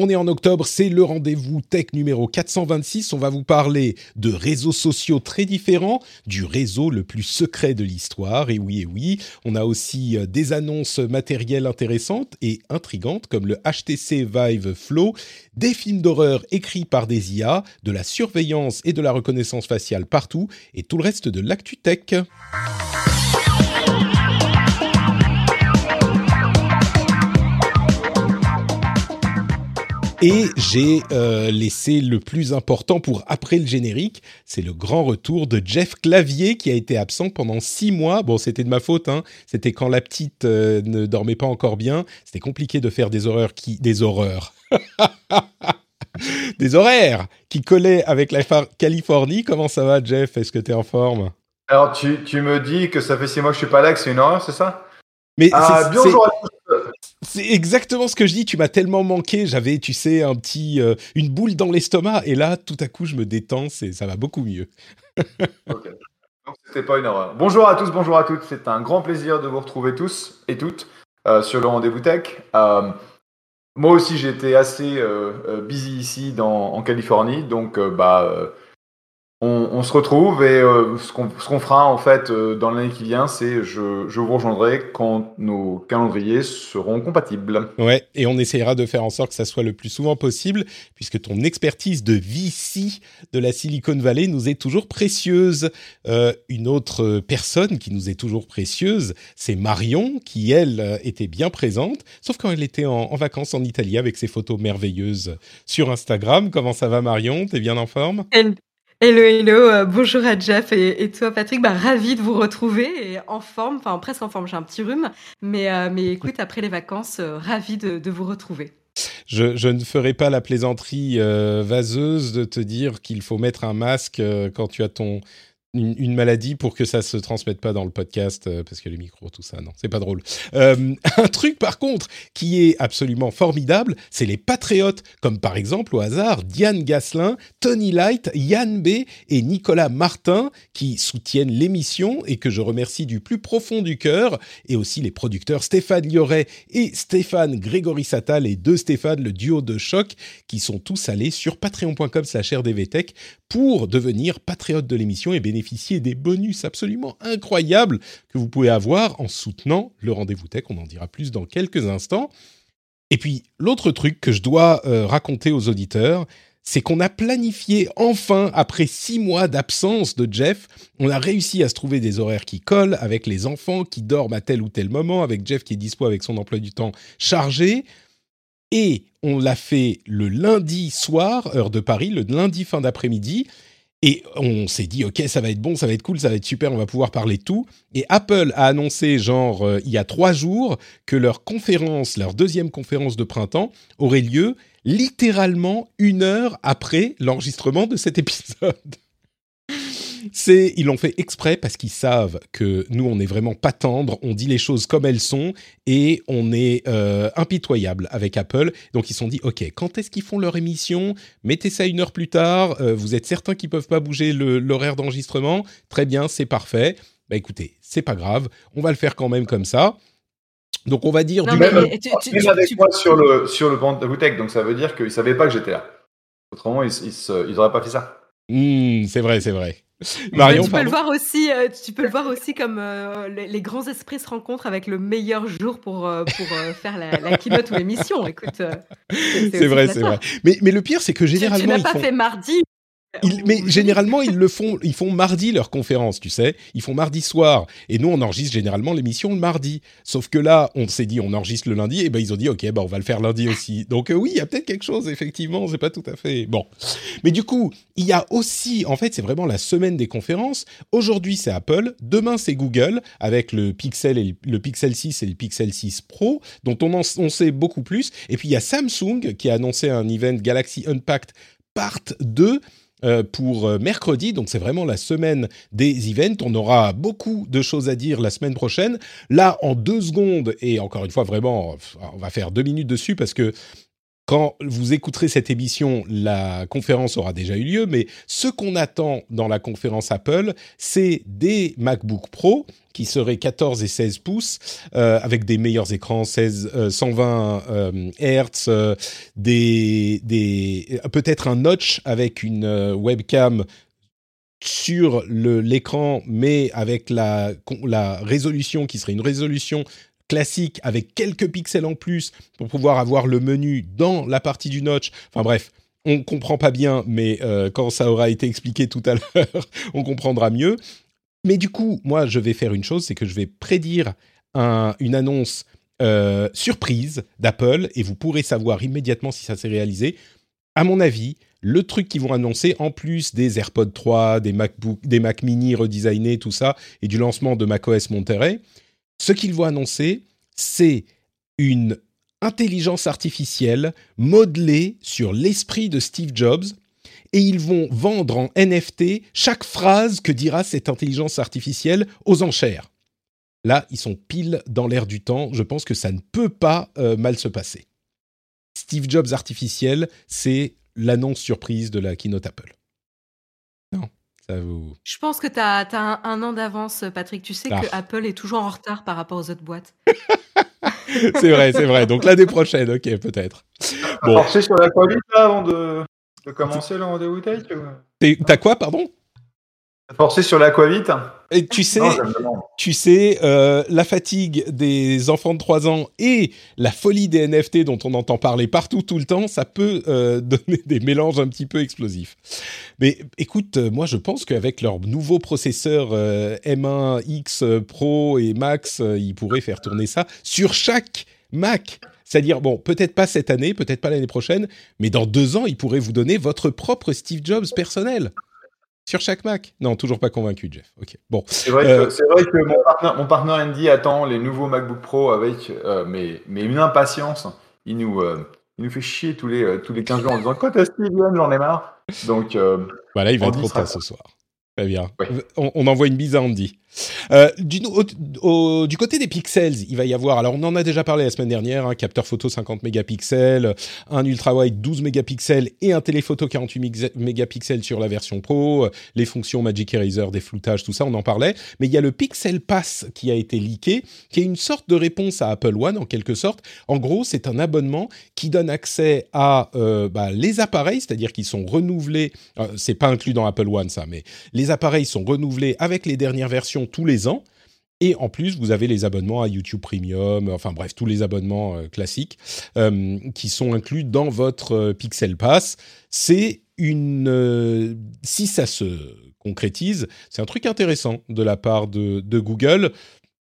On est en octobre, c'est le rendez-vous tech numéro 426. On va vous parler de réseaux sociaux très différents, du réseau le plus secret de l'histoire. Et oui, et oui, on a aussi euh, des annonces matérielles intéressantes et intrigantes comme le HTC Vive Flow, des films d'horreur écrits par des IA, de la surveillance et de la reconnaissance faciale partout et tout le reste de l'actu tech. Et j'ai euh, laissé le plus important pour après le générique, c'est le grand retour de Jeff Clavier qui a été absent pendant six mois. Bon, c'était de ma faute, hein. c'était quand la petite euh, ne dormait pas encore bien. C'était compliqué de faire des horreurs qui... Des horreurs Des horaires qui collaient avec la Californie. Comment ça va, Jeff? Est-ce que tu es en forme? Alors, tu, tu, me dis que ça fait six mois que je suis pas là, que c'est une horreur, c'est ça? Mais ah, bonjour à tous. C'est exactement ce que je dis. Tu m'as tellement manqué. J'avais, tu sais, un petit, euh, une boule dans l'estomac. Et là, tout à coup, je me détends. C'est, ça va beaucoup mieux. ok. Donc, c'était pas une erreur. Bonjour à tous, bonjour à toutes. C'est un grand plaisir de vous retrouver tous et toutes euh, sur le rendez-vous tech. Euh, moi aussi, j'étais assez busy ici dans, en Californie. Donc, bah on, se retrouve et euh, ce qu'on fera en fait euh, dans l'année qui vient, c'est je, je vous rejoindrai quand nos calendriers seront compatibles. Ouais, et on essayera de faire en sorte que ça soit le plus souvent possible, puisque ton expertise de VC de la Silicon Valley nous est toujours précieuse. Euh, une autre personne qui nous est toujours précieuse, c'est Marion, qui elle était bien présente, sauf quand elle était en, en vacances en Italie avec ses photos merveilleuses sur Instagram. Comment ça va Marion? T'es bien en forme? Hello, hello, euh, bonjour à Jeff et, toi Patrick, bah, ravi de vous retrouver et en forme, enfin presque en forme, j'ai un petit rhume, mais, euh, mais écoute, après les vacances, euh, ravi de, de, vous retrouver. Je, je, ne ferai pas la plaisanterie vaseuse de te dire qu'il faut mettre un masque quand tu as ton, une, maladie pour que ça se transmette pas dans le podcast euh, parce que les micros tout ça non c'est pas drôle. Euh, un truc par contre qui est absolument formidable c'est les patriotes comme par exemple au hasard Diane Gasselin Tony Light Yann B et Nicolas Martin qui soutiennent l'émission et que je remercie du plus profond du cœur et aussi les producteurs Stéphane Lioret et Stéphane Grégory Satal et deux Stéphane le duo de choc qui sont tous allés sur patreon.com slash rdvtech pour devenir patriote de l'émission et bénéficier bénéficier des bonus absolument incroyables que vous pouvez avoir en soutenant le rendez-vous tech. On en dira plus dans quelques instants. Et puis, l'autre truc que je dois euh, raconter aux auditeurs, c'est qu'on a planifié enfin, après six mois d'absence de Jeff, on a réussi à se trouver des horaires qui collent avec les enfants qui dorment à tel ou tel moment, avec Jeff qui est dispo avec son emploi du temps chargé. Et on l'a fait le lundi soir, heure de Paris, le lundi fin d'après-midi. Et on s'est dit, ok, ça va être bon, ça va être cool, ça va être super, on va pouvoir parler tout. Et Apple a annoncé, genre, euh, il y a trois jours, que leur conférence, leur deuxième conférence de printemps, aurait lieu littéralement une heure après l'enregistrement de cet épisode c'est ils l'ont fait exprès parce qu'ils savent que nous on n'est vraiment pas tendre, on dit les choses comme elles sont et on est euh, impitoyable avec Apple. Donc ils se sont dit ok quand est-ce qu'ils font leur émission? Mettez ça une heure plus tard. Euh, vous êtes certain qu'ils peuvent pas bouger l'horaire d'enregistrement? Très bien, c'est parfait. Bah écoutez, c'est pas grave, on va le faire quand même comme ça. Donc on va dire du même, avec moi sur le sur le banc de bouteille, donc ça veut dire qu'ils savaient pas que j'étais là. Autrement ils, ils, auraient pas fait ça. Hmm, c'est vrai, c'est vrai. Marion, tu peux le voir aussi, euh, tu peux le voir aussi comme euh, les, grands esprits se rencontrent avec le meilleur jour pour euh, pour faire la, la, keynote ou l'émission. Écoute, c'est vrai, c'est vrai. Mais mais le pire, c'est que généralement tu, n'as pas fait mardi. Mais généralement, ils le font, ils font mardi leur conférence, tu sais. Ils font mardi soir. Et nous, on enregistre généralement l'émission le mardi. Sauf que là, on s'est dit, on enregistre le lundi. Et ben, ils ont dit, OK, ben, on va le faire lundi aussi. Donc, euh, oui, il y a peut-être quelque chose, effectivement. C'est pas tout à fait. Bon. Mais du coup, il y a aussi, en fait, c'est vraiment la semaine des conférences. Aujourd'hui, c'est Apple. Demain, c'est Google avec le Pixel et le Pixel 6 et le Pixel 6 Pro, dont on, en, on sait beaucoup plus. Et puis, il y a Samsung qui a annoncé un event Galaxy Unpacked Part 2 euh, pour euh, mercredi. Donc c'est vraiment la semaine des events. On aura beaucoup de choses à dire la semaine prochaine. Là, en deux secondes, et encore une fois, vraiment, on va faire deux minutes dessus parce que quand vous écouterez cette émission, la conférence aura déjà eu lieu, mais ce qu'on attend dans la conférence Apple, c'est des MacBook Pro qui seraient 14 et 16 pouces, euh, avec des meilleurs écrans, 16, 120 euh, euh, des, des, peut-être un notch avec une webcam sur l'écran, mais avec la, la résolution qui serait une résolution classique avec quelques pixels en plus pour pouvoir avoir le menu dans la partie du notch. Enfin bref, on comprend pas bien, mais quand ça aura été expliqué tout à l'heure, on comprendra mieux. Mais du coup, moi, je vais faire une chose, c'est que je vais prédire une annonce euh, surprise d'Apple et vous pourrez savoir immédiatement si ça s'est réalisé. À mon avis, le truc qu'ils vont annoncer, en plus des AirPods 3, des MacBook, des Mac Mini redesignés, tout ça, et du lancement de macOS Monterey, ce qu'ils vont annoncer, c'est une intelligence artificielle modelée sur l'esprit de Steve Jobs et ils vont vendre en NFT chaque phrase que dira cette intelligence artificielle aux enchères. Là, ils sont pile dans l'air du temps. Je pense que ça ne peut pas euh, mal se passer. Steve Jobs artificiel, c'est l'annonce surprise de la keynote Apple. Non. Je pense que tu as, un, an d'avance, Patrick. Tu sais que ah. Apple est toujours en retard par rapport aux autres boîtes. c'est vrai, c'est vrai. Donc l'année prochaine, ok, peut-être. Bon. Forcer sur la qualité avant de, commencer le rendez-vous tech T'as quoi, pardon? Forcer sur l'aquavite et tu sais, tu sais, euh, la fatigue des enfants de 3 ans et la folie des NFT dont on entend parler partout tout le temps, ça peut euh, donner des mélanges un petit peu explosifs. Mais écoute, euh, moi je pense qu'avec leur nouveau processeur M1X Pro et Max, ils pourraient faire tourner ça sur chaque Mac. C'est-à-dire, bon, peut-être pas cette année, peut-être pas l'année prochaine, mais dans deux ans, ils pourraient vous donner votre propre Steve Jobs personnel. Sur chaque Mac Non, toujours pas convaincu, Jeff. Ok. Bon. C'est vrai, que, euh, mon partenaire, Andy attend les nouveaux MacBook Pro avec euh, mais, mais une impatience. Il nous, euh, il nous fait chier tous les, tous les 15 jours en disant Quand est-ce qu'il vient J'en ai marre. Donc. voilà, il va être content ce soir. Très bien. On, envoie une bise à Andy. Euh, du, côté des pixels, il va y avoir, alors on en a déjà parlé la semaine dernière, un capteur photo 50 mégapixels, un ultra-wide 12 mégapixels et un téléphoto 48 mégapixels sur la version Pro, les fonctions Magic Eraser, des floutages, tout ça, on en parlait. Mais il y a le Pixel Pass qui a été leaké, qui est une sorte de réponse à Apple One en quelque sorte. En gros, c'est un abonnement qui donne accès à euh, bah, les appareils, c'est-à-dire qu'ils sont renouvelés, euh, c'est pas inclus dans Apple One ça, mais les appareils sont renouvelés avec les dernières versions tous les ans. Et en plus, vous avez les abonnements à YouTube Premium, enfin bref, tous les abonnements euh, classiques euh, qui sont inclus dans votre euh, Pixel Pass. C'est une... si ça se concrétise, c'est un truc intéressant de la part de Google.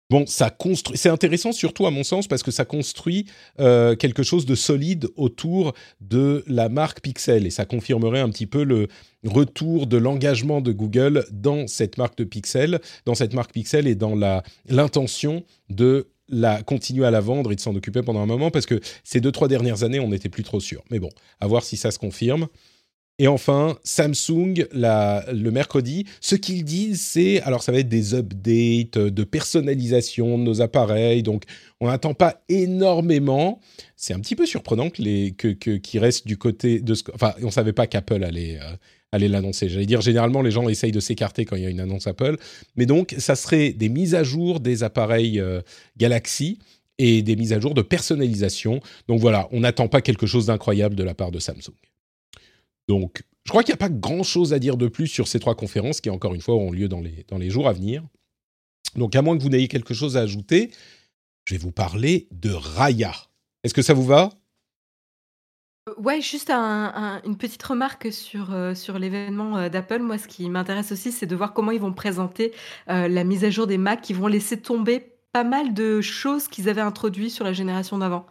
Bon, ça construit. C'est intéressant surtout à mon sens parce que ça construit euh, quelque chose de solide autour de la marque Pixel et ça confirmerait un petit peu le retour de l'engagement de Google dans cette marque de Pixel, dans cette marque Pixel et dans la l'intention de la continuer à la vendre et de s'en occuper pendant un moment parce que ces deux trois dernières années on n'était plus trop sûr. Mais bon, à voir si ça se confirme. Et enfin, Samsung, le mercredi, ce qu'ils disent, c'est, alors ça va être des updates de personnalisation de nos appareils, donc on n'attend pas énormément. C'est un petit peu surprenant que les, que, qu'ils restent du côté de ce, enfin, on savait pas qu'Apple allait, euh, allait l'annoncer. J'allais dire, généralement, les gens essayent de s'écarter quand il y a une annonce Apple, mais donc ça serait des mises à jour des appareils euh, Galaxy et des mises à jour de personnalisation. Donc voilà, on n'attend pas quelque chose d'incroyable de la part de Samsung. Donc, je crois qu'il n'y a pas grand-chose à dire de plus sur ces trois conférences qui, encore une fois, auront lieu dans les, dans les jours à venir. Donc, à moins que vous n'ayez quelque chose à ajouter, je vais vous parler de Raya. Est-ce que ça vous va? Ouais, juste une petite remarque sur, sur l'événement, d'Apple. Moi, ce qui m'intéresse aussi, c'est de voir comment ils vont présenter, la mise à jour des Mac. Ils vont laisser tomber pas mal de choses qu'ils avaient introduites sur la génération d'avant.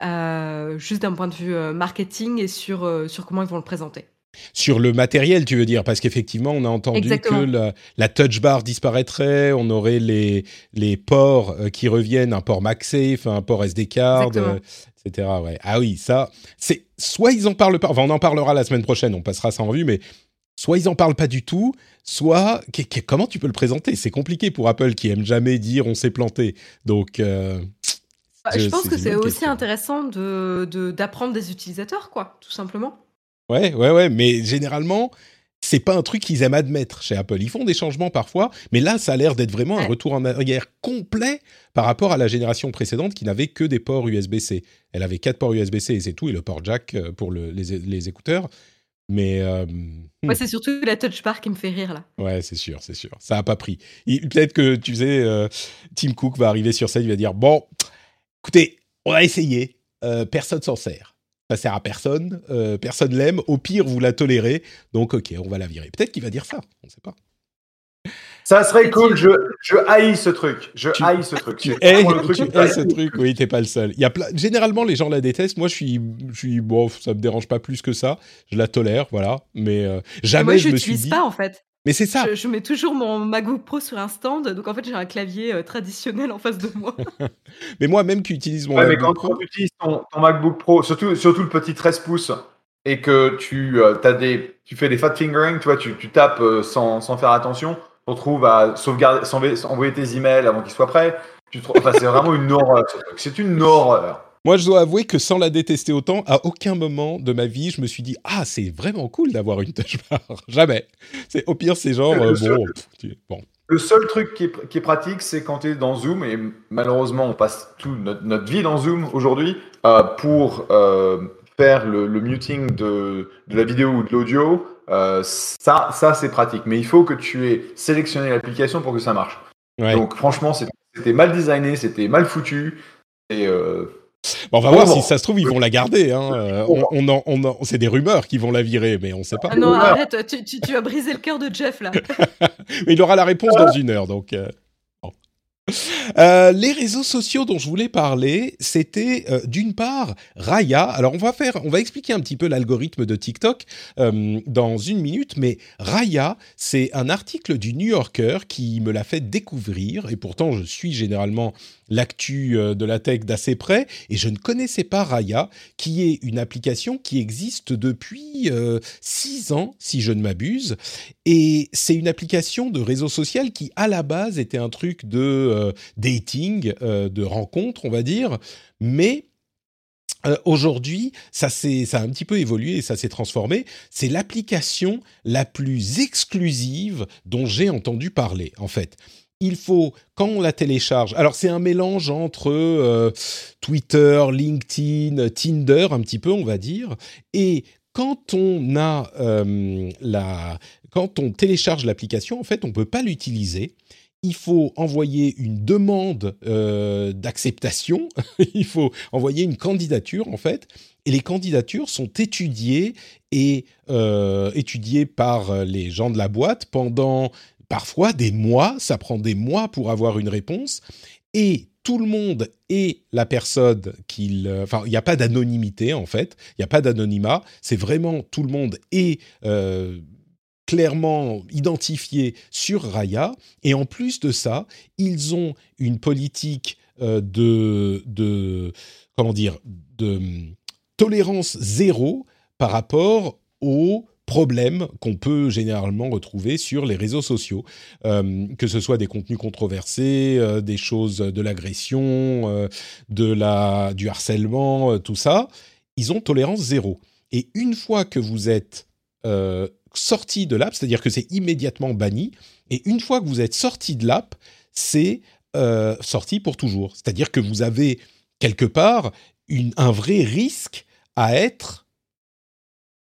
Juste d'un point de vue, marketing et sur, sur comment ils vont le présenter. Sur le matériel, tu veux dire Parce qu'effectivement, on a entendu que la, touch bar disparaîtrait, on aurait les, les ports qui reviennent, un port MagSafe, un port SD card, etc. Ouais. Ah oui, ça, c'est soit ils en parlent pas, enfin on en parlera la semaine prochaine, on passera ça en revue, mais soit ils en parlent pas du tout, soit comment tu peux le présenter? C'est compliqué pour Apple qui aime jamais dire on s'est planté. Donc euh, bah, je, pense que c'est aussi intéressant de d'apprendre des utilisateurs, quoi, tout simplement. Ouais, ouais, ouais, mais généralement, c'est pas un truc qu'ils aiment admettre chez Apple. Ils font des changements parfois, mais là, ça a l'air d'être vraiment un retour en arrière complet par rapport à la génération précédente qui n'avait que des ports USB-C. Elle avait quatre ports USB-C et c'est tout, et le port jack euh, pour les, écouteurs. Mais euh, hmm. c'est surtout la touch bar qui me fait rire là. Ouais, c'est sûr, c'est sûr. Ça a pas pris. Peut-être que tu sais, euh, Tim Cook va arriver sur scène, il va dire bon, écoutez, on a essayé, personne s'en sert. Ça sert à personne, euh, personne l'aime, au pire vous la tolérez, donc ok, on va la virer. Peut-être qu'il va dire ça, on ne sait pas. Ça serait cool, je, je haïs ce truc, je haïs ce truc. Tu hais, ce truc, oui, t'es pas le seul. Il y a Généralement, les gens la détestent, moi je suis, je suis, bon, ça me dérange pas plus que ça, je la tolère, voilà, mais euh, jamais moi, je, je me suis dit... pas en fait. Mais c'est ça. Je, mets toujours mon MacBook Pro sur un stand, donc en fait j'ai un clavier euh, traditionnel en face de moi. mais moi même qui utilise mon ouais, MacBook mais quand tu utilises ton, MacBook Pro, surtout, surtout le petit 13 pouces, et que tu, euh, as des, tu fais des fat fingering, tu vois, tu, tu tapes euh, sans, sans, faire attention, tu te retrouves à sauvegarder, envoyer tes emails avant qu'ils soient prêts. Tu enfin, c'est vraiment une horreur. C'est une horreur. Moi, je dois avouer que sans la détester autant, à aucun moment de ma vie, je me suis dit ah c'est vraiment cool d'avoir une touch bar. Jamais. C'est au pire c'est genre euh, bon, Le seul truc qui est, pratique, c'est quand tu es dans Zoom et malheureusement on passe toute notre, vie dans Zoom aujourd'hui euh, pour euh, faire le, muting de, la vidéo ou de l'audio. ça, ça c'est pratique. Mais il faut que tu aies sélectionné l'application pour que ça marche. Donc franchement, c'était mal designé, c'était mal foutu. Et on va voir si ça se trouve, ils vont la garder. Hein. Euh, on, on, c'est des rumeurs qui vont la virer, mais on ne sait pas. Ah non, arrête, tu, tu, as brisé le cœur de Jeff là. mais il aura la réponse dans une heure, donc. Euh, euh, les réseaux sociaux dont je voulais parler, c'était euh, d'une part Raya. Alors on va faire, on va expliquer un petit peu l'algorithme de TikTok euh, dans une minute, mais Raya, c'est un article du New Yorker qui me l'a fait découvrir et pourtant je suis généralement l'actu de la tech d'assez près et je ne connaissais pas Raya, qui est une application qui existe depuis six ans si je ne m'abuse et c'est une application de réseau social qui à la base était un truc de euh, dating, euh, de rencontre, on va dire, mais euh, aujourd'hui, ça, ça a un petit peu évolué et ça s'est transformé. C'est l'application la plus exclusive dont j'ai entendu parler, en fait. Il faut, quand on la télécharge, alors c'est un mélange entre Twitter, LinkedIn, Tinder, un petit peu, on va dire, et quand on a la, quand on télécharge l'application, en fait, on peut pas l'utiliser. Il faut envoyer une demande euh, d'acceptation, il faut envoyer une candidature en fait, et les candidatures sont étudiées et euh, étudiées par les gens de la boîte pendant parfois des mois, ça prend des mois pour avoir une réponse, et tout le monde est la personne qu'il... Enfin, il n'y a pas d'anonymité en fait, il n'y a pas d'anonymat, c'est vraiment tout le monde est... Euh, clairement identifié sur Raya. Et en plus de ça, ils ont une politique euh, de, de, comment dire, de hum, tolérance zéro par rapport aux problèmes qu'on peut généralement retrouver sur les réseaux sociaux, hum, que ce soit des contenus controversés, euh, des choses de l'agression, euh, de la du harcèlement, tout ça, ils ont tolérance zéro. Et une fois que vous êtes sorti de l'app, c'est-à-dire que c'est immédiatement banni. Et une fois que vous êtes sorti de l'app, c'est euh, sorti pour toujours. C'est-à-dire que vous avez quelque part un vrai risque à être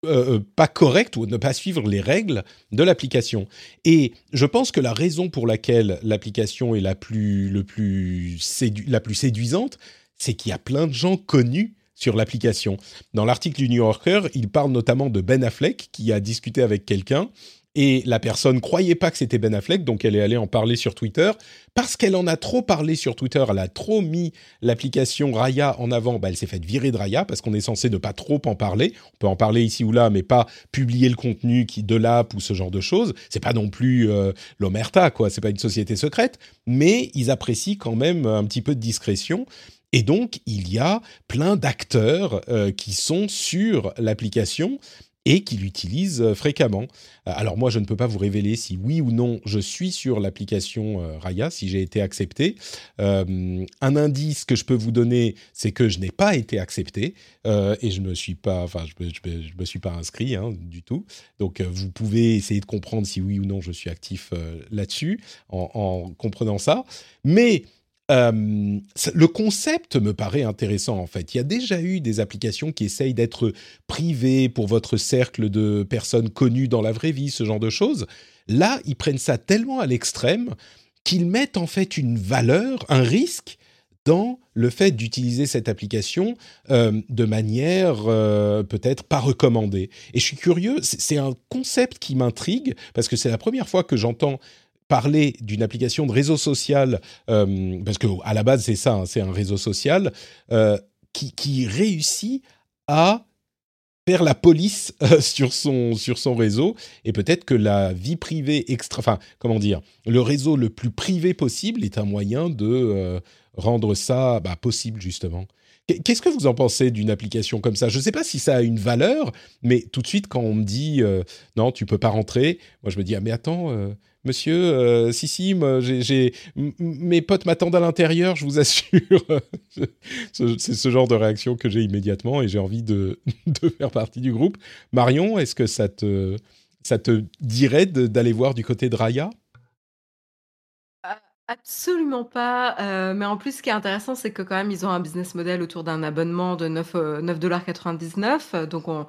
euh, euh, pas correct ou ne pas suivre les règles de l'application. Et je pense que la raison pour laquelle l'application est la plus, le plus la plus séduisante, c'est qu'il y a plein de gens connus sur l'application. Dans l'article du New Yorker, il parle notamment de Ben Affleck qui a discuté avec quelqu'un et la personne croyait pas que c'était Ben Affleck, donc elle est allée en parler sur Twitter. Parce qu'elle en a trop parlé sur Twitter, elle a trop mis l'application Raya en avant, bah elle s'est faite virer de Raya parce qu'on est censé ne pas trop en parler. On peut en parler ici ou là, mais pas publier le contenu qui, de l'app ou ce genre de choses. C'est pas non plus euh, l'Omerta, quoi. C'est pas une société secrète, mais ils apprécient quand même un petit peu de discrétion. Et donc, il y a plein d'acteurs euh, qui sont sur l'application et qui l'utilisent euh, fréquemment. Euh, alors moi, je ne peux pas vous révéler si oui ou non je suis sur l'application euh, Raya, si j'ai été accepté. un indice que je peux vous donner, c'est que je n'ai pas été accepté et je me suis pas, enfin, je me, me, suis pas inscrit hein, du tout. Donc, vous pouvez essayer de comprendre si oui ou non je suis actif là-dessus en, en, comprenant ça. Mais euh, le concept me paraît intéressant en fait. Il y a déjà eu des applications qui essayent d'être privées pour votre cercle de personnes connues dans la vraie vie, ce genre de choses. Là, ils prennent ça tellement à l'extrême qu'ils mettent en fait une valeur, un risque dans le fait d'utiliser cette application euh, de manière euh, peut-être pas recommandée. Et je suis curieux, c'est un concept qui m'intrigue parce que c'est la première fois que j'entends parler d'une application de réseau social, euh, parce que à la base c'est ça, hein, c'est un réseau social euh, qui, réussit à faire la police euh, sur son sur son réseau et peut-être que la vie privée extra, enfin comment dire, le réseau le plus privé possible est un moyen de rendre ça bah, possible justement. Qu'est-ce que vous en pensez d'une application comme ça? Je ne sais pas si ça a une valeur, mais tout de suite quand on me dit non, tu peux pas rentrer, moi je me dis ah mais attends, monsieur, euh, si, si, mes potes m'attendent à l'intérieur, je vous assure. c'est ce genre de réaction que j'ai immédiatement et j'ai envie de, de, faire partie du groupe. Marion, est-ce que ça te, ça te dirait d'aller voir du côté de Raya? Absolument pas, euh, mais en plus, ce qui est intéressant, c'est que quand même, ils ont un business model autour d'un abonnement de 9, $9,99. Donc on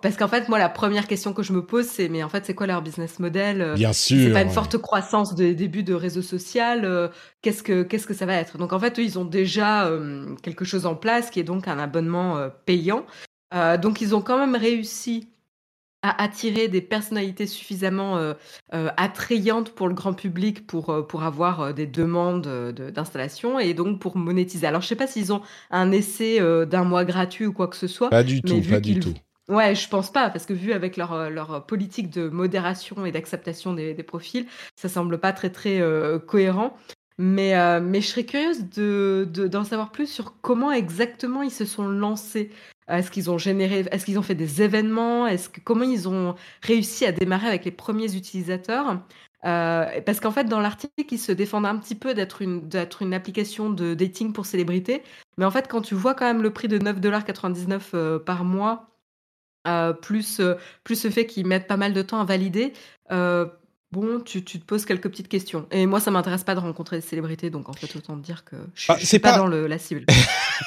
parce qu'en fait, moi, la première question que je me pose, c'est: «Mais en fait, c'est quoi leur business model?» euh, Bien c'est pas une forte croissance des débuts de réseau social, euh, qu'est-ce que qu'est-ce que ça va être? Donc en fait, eux, ils ont déjà, quelque chose en place qui est donc un abonnement, payant. donc ils ont quand même réussi à attirer des personnalités suffisamment euh, euh, attrayantes pour le grand public pour, euh, pour avoir des demandes d'installation et donc pour monétiser. Alors, je sais pas s'ils ont un essai d'un mois gratuit ou quoi que ce soit. Pas du tout, pas du tout. Ouais, je pense pas, parce que vu avec leur, leur politique de modération et d'acceptation des, des, profils, ça semble pas très très cohérent. Mais, mais je serais curieuse de, d'en savoir plus sur comment exactement ils se sont lancés. Est-ce qu'ils ont généré, est-ce qu'ils ont fait des événements? Est-ce que comment ils ont réussi à démarrer avec les premiers utilisateurs? Euh, parce qu'en fait, dans l'article, ils se défendent un petit peu d'être une, d'être une application de dating pour célébrités. Mais en fait, quand tu vois quand même le prix de 9,99$ euh, par mois, euh, plus, plus le fait qu'ils mettent pas mal de temps à valider, bon, tu, te poses quelques petites questions. Et moi, ça m'intéresse pas de rencontrer des célébrités, donc en fait, autant te dire que je, ah, suis pas, dans le, la cible.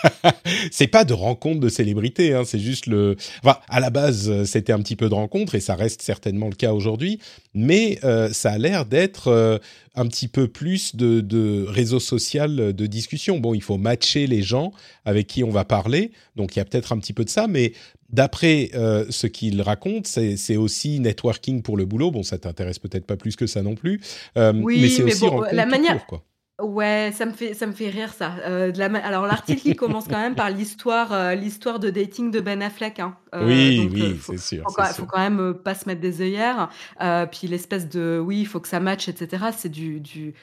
c'est pas de rencontre de célébrités, hein, c'est juste le. Enfin, à la base, c'était un petit peu de rencontre, et ça reste certainement le cas aujourd'hui, mais euh, ça a l'air d'être euh, un petit peu plus de, de réseau social de discussion. Bon, il faut matcher les gens avec qui on va parler, donc il y a peut-être un petit peu de ça, mais d'après euh, ce qu'il raconte, c'est aussi networking pour le boulot. Bon, ça t'intéresse peut-être pas plus que ça non plus, euh, oui, mais c'est aussi bon, la manière. quoi. Ouais, ça me fait ça me fait rire ça. Euh, de la Alors l'article il commence quand même par l'histoire l'histoire de dating de Ben Affleck. Hein. oui, oui, c'est sûr. Il faut, quand même pas se mettre des œillères. puis l'espèce de oui, il faut que ça matche, etc. C'est du, du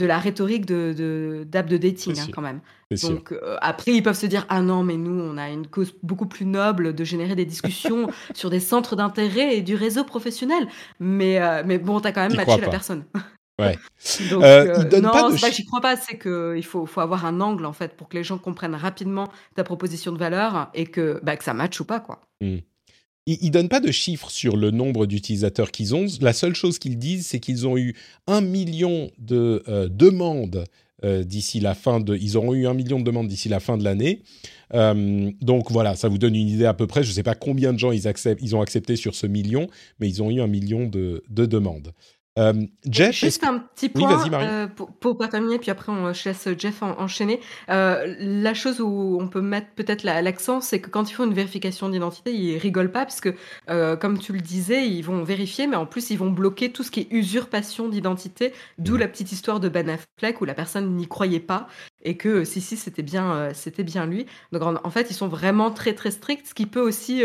de la rhétorique de d'app de, dating hein, quand même. Donc euh, après ils peuvent se dire ah non mais nous on a une cause beaucoup plus noble de générer des discussions sur des centres d'intérêt et du réseau professionnel. Mais euh, mais bon t'as quand même matché la personne. Ouais. Donc, euh, non, c'est pas que j'y crois pas, c'est qu'il faut, faut avoir un angle en fait pour que les gens comprennent rapidement ta proposition de valeur et que, bah, que ça matche ou pas quoi. Mmh ils ne donnent pas de chiffres sur le nombre d'utilisateurs qu'ils ont. La seule chose qu'ils disent, c'est qu'ils ont eu un million de euh, demandes euh, d'ici la fin de. Ils auront eu un million de demandes d'ici la fin de l'année. Euh, donc voilà, ça vous donne une idée à peu près. Je ne sais pas combien de gens ils, ont accepté sur ce million, mais ils ont eu un million de demandes. Euh, Jeff, juste un petit point euh, pour, pour, pas terminer, puis après on, je laisse Jeff enchaîner. Euh, la chose où on peut mettre peut-être l'accent, c'est que quand ils font une vérification d'identité, ils rigolent pas parce que, comme tu le disais, ils vont vérifier, mais en plus ils vont bloquer tout ce qui est usurpation d'identité. D'où mmh. la petite histoire de Ben Affleck où la personne n'y croyait pas et que si si c'était bien c'était bien lui. Donc en, fait ils sont vraiment très très stricts, ce qui peut aussi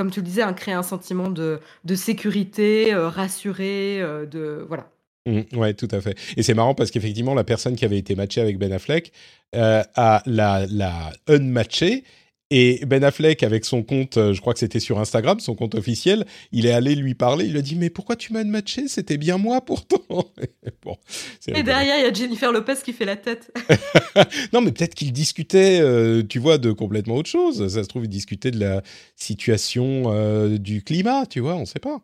comme tu le disais, hein, créer un sentiment de, sécurité, euh, rassuré, euh, de voilà. Mmh, tout à fait. Et c'est marrant parce qu'effectivement, la personne qui avait été matchée avec Ben Affleck euh, a la, la unmatchée et Ben Affleck, avec son compte, euh, je crois que c'était sur Instagram, son compte officiel, il est allé lui parler. Il lui a dit Mais pourquoi tu m'as matché? C'était bien moi pourtant. bon, et derrière, il y a Jennifer Lopez qui fait la tête. non, mais peut-être qu'il discutait, euh, tu vois, de complètement autre chose. Ça se trouve, il discutait de la situation euh, du climat, tu vois, on ne sait pas.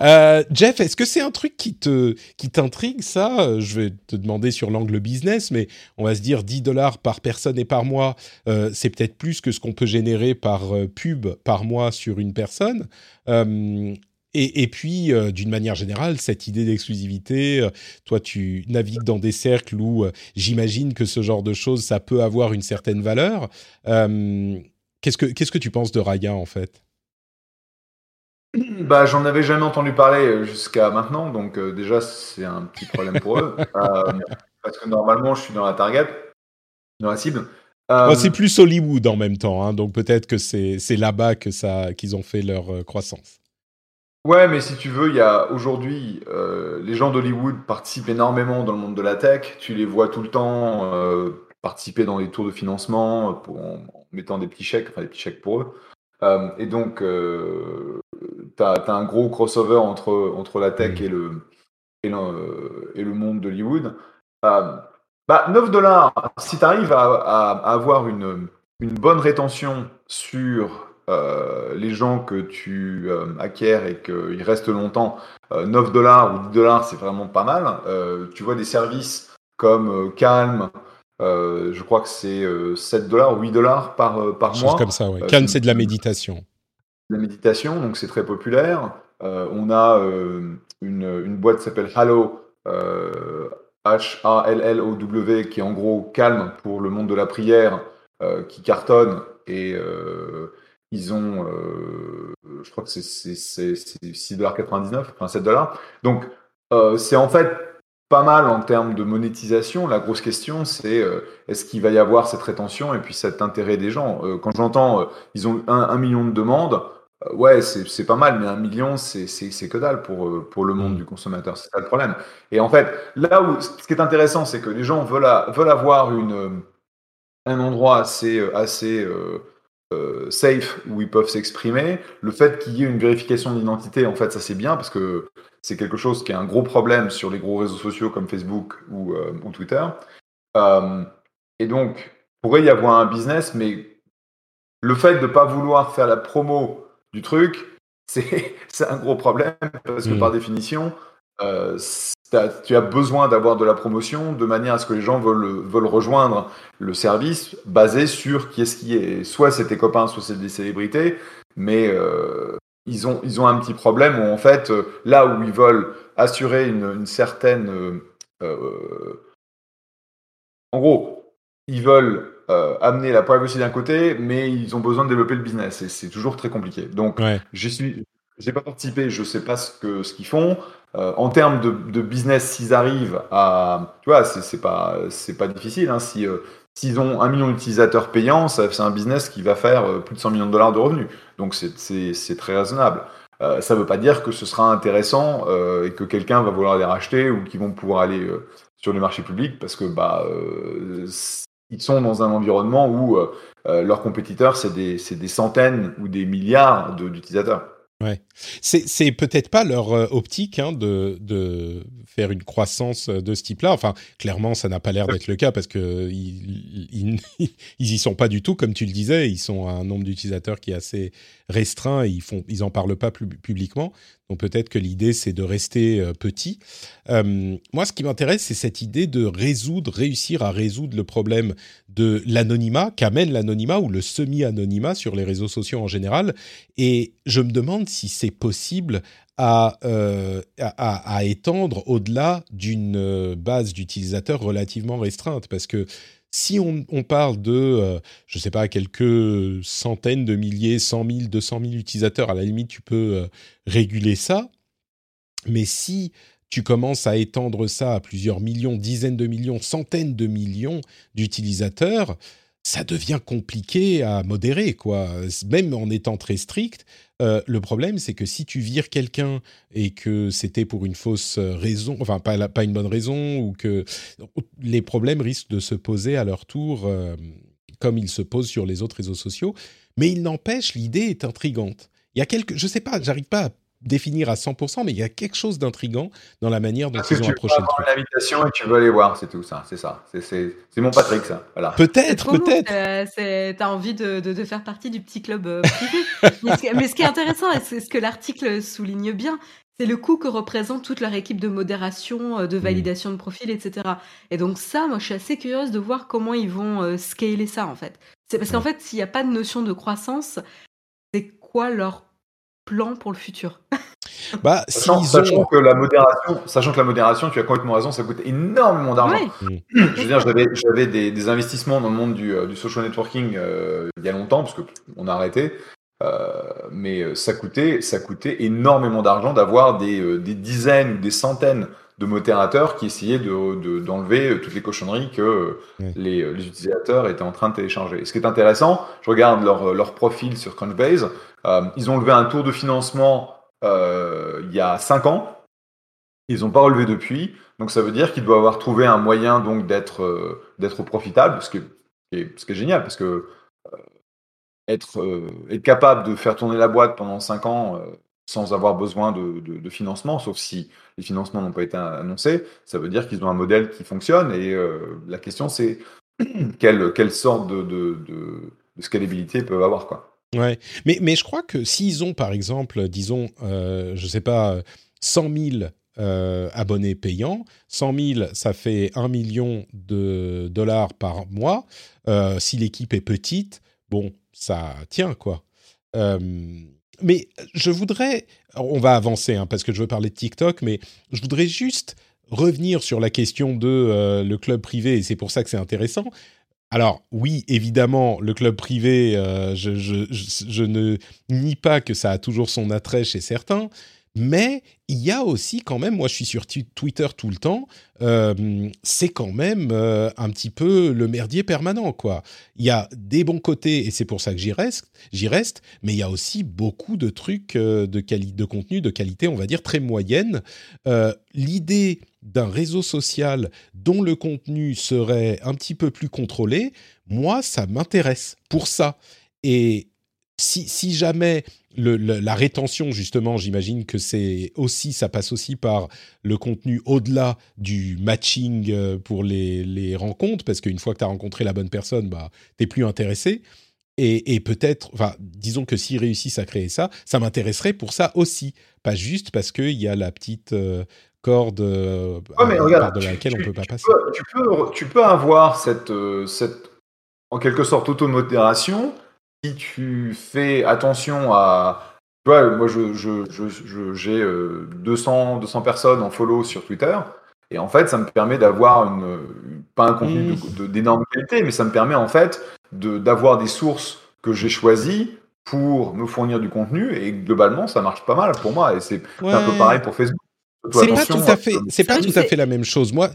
Euh, Jeff, est-ce que c'est un truc qui te qui t'intrigue ça? Je vais te demander sur l'angle business, mais on va se dire 10 dollars par personne et par mois, euh, c'est peut-être plus que ce qu'on peut générer par euh, pub par mois sur une personne. Et, et, puis, d'une manière générale, cette idée d'exclusivité, toi, tu navigues dans des cercles où j'imagine que ce genre de choses, ça peut avoir une certaine valeur. qu'est-ce que qu'est-ce que tu penses de Raya en fait? Bah, j'en avais jamais entendu parler euh, jusqu'à maintenant, donc euh, déjà c'est un petit problème pour eux. Euh, parce que normalement je suis dans la target, dans la cible. c'est plus Hollywood en même temps, hein, donc peut-être que c'est là-bas que ça qu'ils ont fait leur croissance. Ouais, mais si tu veux, il y a aujourd'hui les gens d'Hollywood participent énormément dans le monde de la tech. Tu les vois tout le temps participer dans les tours de financement pour, en, mettant des petits chèques, enfin des petits chèques pour eux. et donc, tu as, un gros crossover entre, entre la tech mm. et, le, et, le, et le monde d'Hollywood. Euh, bah, 9 dollars, si tu arrives à, à, avoir une, une bonne rétention sur euh, les gens que tu euh, acquiers et qu'ils restent longtemps, 9 dollars ou 10 dollars, c'est vraiment pas mal. tu vois des services comme Calm, je crois que c'est 7 dollars ou 8 dollars par, par mois. comme ça, ouais. Calm, c'est de la méditation la méditation, donc c'est très populaire. Euh, on a euh, une, une, boîte qui s'appelle Hallow, H-A-L-L-O-W, euh, qui est en gros calme pour le monde de la prière, qui cartonne et ils ont, je crois que c'est 6,99$, enfin 7$. Donc c'est en fait pas mal en termes de monétisation. La grosse question, c'est est-ce qu'il va y avoir cette rétention et puis cet intérêt des gens? quand j'entends, ils ont un, million de demandes, ouais, c'est pas mal, mais un million, c'est que dalle pour, euh, pour le monde mm. du consommateur. C'est ça le problème. Et en fait, là où ce qui est intéressant, c'est que les gens veulent, veulent avoir une, euh, un endroit assez, assez safe où ils peuvent s'exprimer. Le fait qu'il y ait une vérification d'identité, en fait, ça c'est bien parce que c'est quelque chose qui est un gros problème sur les gros réseaux sociaux comme Facebook ou, ou Twitter. et donc, pourrait y avoir un business, mais le fait de ne pas vouloir faire la promo du truc, c'est un gros problème parce que hmm. par définition, euh, tu as besoin d'avoir de la promotion de manière à ce que les gens veulent, veulent rejoindre le service basé sur qui est-ce qui est. Soit c'est tes copains, soit c'est des célébrités, mais euh, ils, ont, ils ont un petit problème où en fait, euh, là où ils veulent assurer une, une certaine... en gros, ils veulent euh, amener la privacy d'un côté, mais ils ont besoin de développer le business et c'est toujours très compliqué. Donc, ouais. je suis, j'ai pas participé, je sais pas ce que ce qu'ils font. Euh, en termes de, de business, s'ils arrivent à, tu vois, c'est pas c'est pas difficile. Hein, si euh, s'ils ont un million d'utilisateurs payants, c'est un business qui va faire euh, plus de 100 millions de dollars de revenus. Donc c'est très raisonnable. Euh, ça ne veut pas dire que ce sera intéressant euh, et que quelqu'un va vouloir les racheter ou qu'ils vont pouvoir aller sur le marché public parce que bah ils sont dans un environnement où euh, euh, leurs compétiteurs, c'est des, des, centaines ou des milliards d'utilisateurs. Ouais, c'est peut-être pas leur euh, optique hein, de, de, faire une croissance de ce type-là. Enfin, clairement, ça n'a pas l'air d'être le cas parce que ils, ils, ils, sont pas du tout, comme tu le disais. Ils sont à un nombre d'utilisateurs qui est assez restreint et ils font, ils en parlent pas publiquement. Donc peut-être que l'idée c'est de rester euh, petit. Euh, moi, ce qui m'intéresse, c'est cette idée de résoudre, réussir à résoudre le problème de l'anonymat, qu'amène l'anonymat ou le semi-anonymat sur les réseaux sociaux en général. Et je me demande si c'est possible à, à, étendre au-delà d'une base d'utilisateurs relativement restreinte. Parce que si on, parle de, je ne sais pas, quelques centaines de milliers, cent mille, deux cent mille utilisateurs, à la limite, tu peux réguler ça. Mais si tu commences à étendre ça à plusieurs millions, dizaines de millions, centaines de millions d'utilisateurs, ça devient compliqué à modérer, quoi. Même en étant très strict, euh, le problème, c'est que si tu vires quelqu'un et que c'était pour une fausse raison, enfin pas, pas une bonne raison, ou que les problèmes risquent de se poser à leur tour, euh, comme ils se posent sur les autres réseaux sociaux. Mais il n'empêche, l'idée est intrigante. Il y a quelques, je sais pas, j'arrive pas à définir à 100%, mais il y a quelque chose d'intrigant dans la manière dont ils ont approché le truc. une invitation et tu veux aller voir, c'est tout ça, c'est ça. C'est mon Patrick, ça. Voilà. Peut-être, peut-être. Euh, tu as envie de, de, faire partie du petit club euh, privé. mais, ce, qui est intéressant, et c'est ce que l'article souligne bien, c'est le coût que représente toute leur équipe de modération, euh, de mmh. validation de profil, etc. Et donc ça, moi, je suis assez curieuse de voir comment ils vont scaler ça, en fait. C'est parce qu'en fait, s'il n'y a pas de notion de croissance, c'est quoi leur plan pour le futur. Bah, sachant, que la modération, sachant que la modération, tu as complètement raison, ça coûte énormément d'argent. Mm. Je veux dire, j'avais des, investissements dans le monde du, euh, social networking euh, il y a longtemps, parce qu'on a arrêté. Euh, mais ça coûtait, ça coûtait énormément d'argent d'avoir des, des dizaines ou des centaines de modérateurs qui essayaient d'enlever de, toutes les cochonneries que les, les, utilisateurs étaient en train de télécharger. ce qui est intéressant, je regarde leur, leur profil sur Crunchbase, euh, ils ont levé un tour de financement euh, il y a 5 ans. Ils n'ont pas relevé depuis. Donc ça veut dire qu'ils doivent avoir trouvé un moyen donc d'être euh, d'être profitable, ce qui, est, ce qui est génial, parce que être, être capable de faire tourner la boîte pendant 5 ans sans avoir besoin de, financement, sauf si les financements n'ont pas été annoncés, ça veut dire qu'ils ont un modèle qui fonctionne. Et la question, c'est quelle, sorte de, de, scalabilité peuvent avoir. Quoi. Ouais, mais, je crois que s'ils ont, par exemple, disons, euh, je sais pas, 100 000 euh, abonnés payants, 100 000, ça fait 1 million de dollars par mois. Euh, si l'équipe est petite, bon, ça tient, quoi. Euh, mais je voudrais, on va avancer, hein, parce que je veux parler de TikTok, mais je voudrais juste revenir sur la question de le club privé, et c'est pour ça que c'est intéressant. Alors oui, évidemment, le club privé, euh, je, ne nie pas que ça a toujours son attrait chez certains, mais il y a aussi quand même, moi je suis sur Twitter tout le temps, euh, c'est quand même euh, un petit peu le merdier permanent, quoi. Il y a des bons côtés, et c'est pour ça que j'y reste, j'y reste, mais il y a aussi beaucoup de trucs de, de contenu de qualité, on va dire, très moyenne. L'idée d'un réseau social dont le contenu serait un petit peu plus contrôlé, moi, ça m'intéresse pour ça. Et si, si jamais la rétention, justement, j'imagine que c'est aussi, ça passe aussi par le contenu au-delà du matching euh, pour les, les rencontres, parce qu'une fois que tu as rencontré la bonne personne, bah, tu plus intéressé. Et, et peut-être, enfin, disons que s'ils réussissent à créer ça, ça m'intéresserait pour ça aussi. Pas juste parce qu'il y a la petite euh, corde euh, de laquelle on peut pas passer. tu, peux, tu peux avoir cette, euh, cette en quelque sorte automodération si tu fais attention à. Tu vois, moi, j'ai je, je, je, 200, 200 personnes en follow sur Twitter. Et en fait, ça me permet d'avoir une, pas un contenu mmh. d'énorme qualité, mais ça me permet en fait d'avoir des sources que j'ai choisies pour me fournir du contenu. Et globalement, ça marche pas mal pour moi. Et c'est un peu pareil pour Facebook. C'est pas tout à fait, c'est pas tout à fait la même chose. Moi,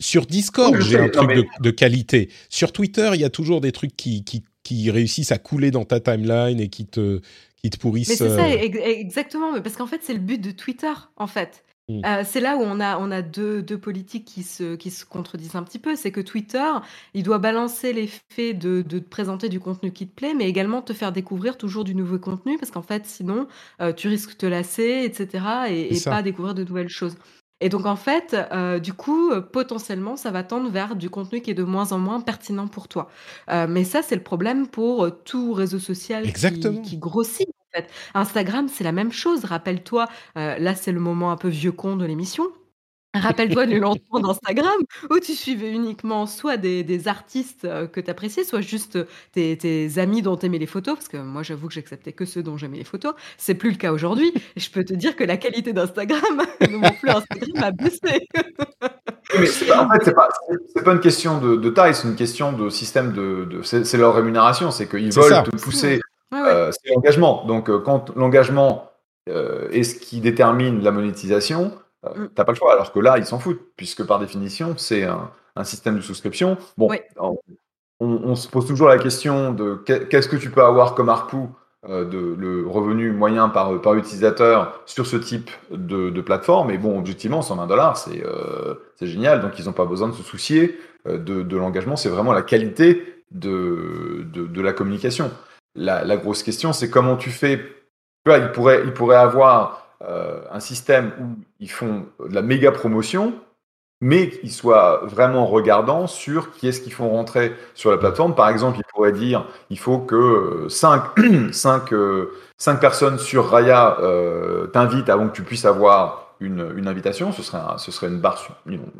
sur Discord, j'ai un truc de, qualité. Sur Twitter, il y a toujours des trucs qui, qui, qui, réussissent à couler dans ta timeline et qui te, qui te pourrissent. Mais c'est ça, euh, exactement. Parce qu'en fait, c'est le but de Twitter, en fait. Mmh. Euh, c'est là où on a, on a deux, deux, politiques qui se, qui se contredisent un petit peu. C'est que Twitter, il doit balancer l'effet de, de te présenter du contenu qui te plaît, mais également te faire découvrir toujours du nouveau contenu, parce qu'en fait, sinon, euh, tu risques de te lasser, etc., et, et pas découvrir de nouvelles choses. Et donc, en fait, euh, du coup, potentiellement, ça va tendre vers du contenu qui est de moins en moins pertinent pour toi. mais ça, c'est le problème pour tout réseau social qui, qui grossit. Instagram, c'est la même chose. Rappelle-toi, euh, là, c'est le moment un peu vieux con de l'émission. Rappelle-toi du lancement d'Instagram où tu suivais uniquement soit des des artistes, heu, que tu appréciais, soit juste, heu, tes tes amis dont tu aimais les photos, parce que moi j'avoue que j'acceptais que ceux dont j'aimais les photos. C'est plus le cas aujourd'hui et je peux te dire que la qualité d'Instagram de mon flux Instagram a baissé. Mais c'est pas en fait, c'est pas c'est pas une question de de taille, c'est une question de système de de c'est c'est leur rémunération, c'est qu'ils C'est veulent ça. te pousser, Ouais, ouais. heu, c'est l'engagement. Donc, quand l'engagement, est ce qui détermine la monétisation, heu, Mmh. tu pas le choix. Alors que là, ils s'en foutent puisque par définition, c'est un un système de souscription. Bon, on se pose toujours la question de qu'est qu'est-ce que tu peux avoir comme ARPU, heu, de le revenu moyen par, par utilisateur sur ce type de de plateforme et bon, objectivement, 120 c'est, heu, c'est génial, donc ils n'ont pas besoin de se soucier, de de l'engagement. C'est vraiment la qualité de de de la communication. La la grosse question, c'est comment tu fais tu vois, ils pourraient ils pourraient avoir, heu, un système où ils font de la méga promotion, mais qu'ils soient vraiment regardants sur qui est-ce qu'ils font rentrer sur la plateforme. Par exemple, ils pourraient dire, il faut que euh, 5, 5, euh, 5 personnes sur Raya euh, t'invitent avant que tu puisses avoir une, une invitation. Ce serait, un- ce serait une barre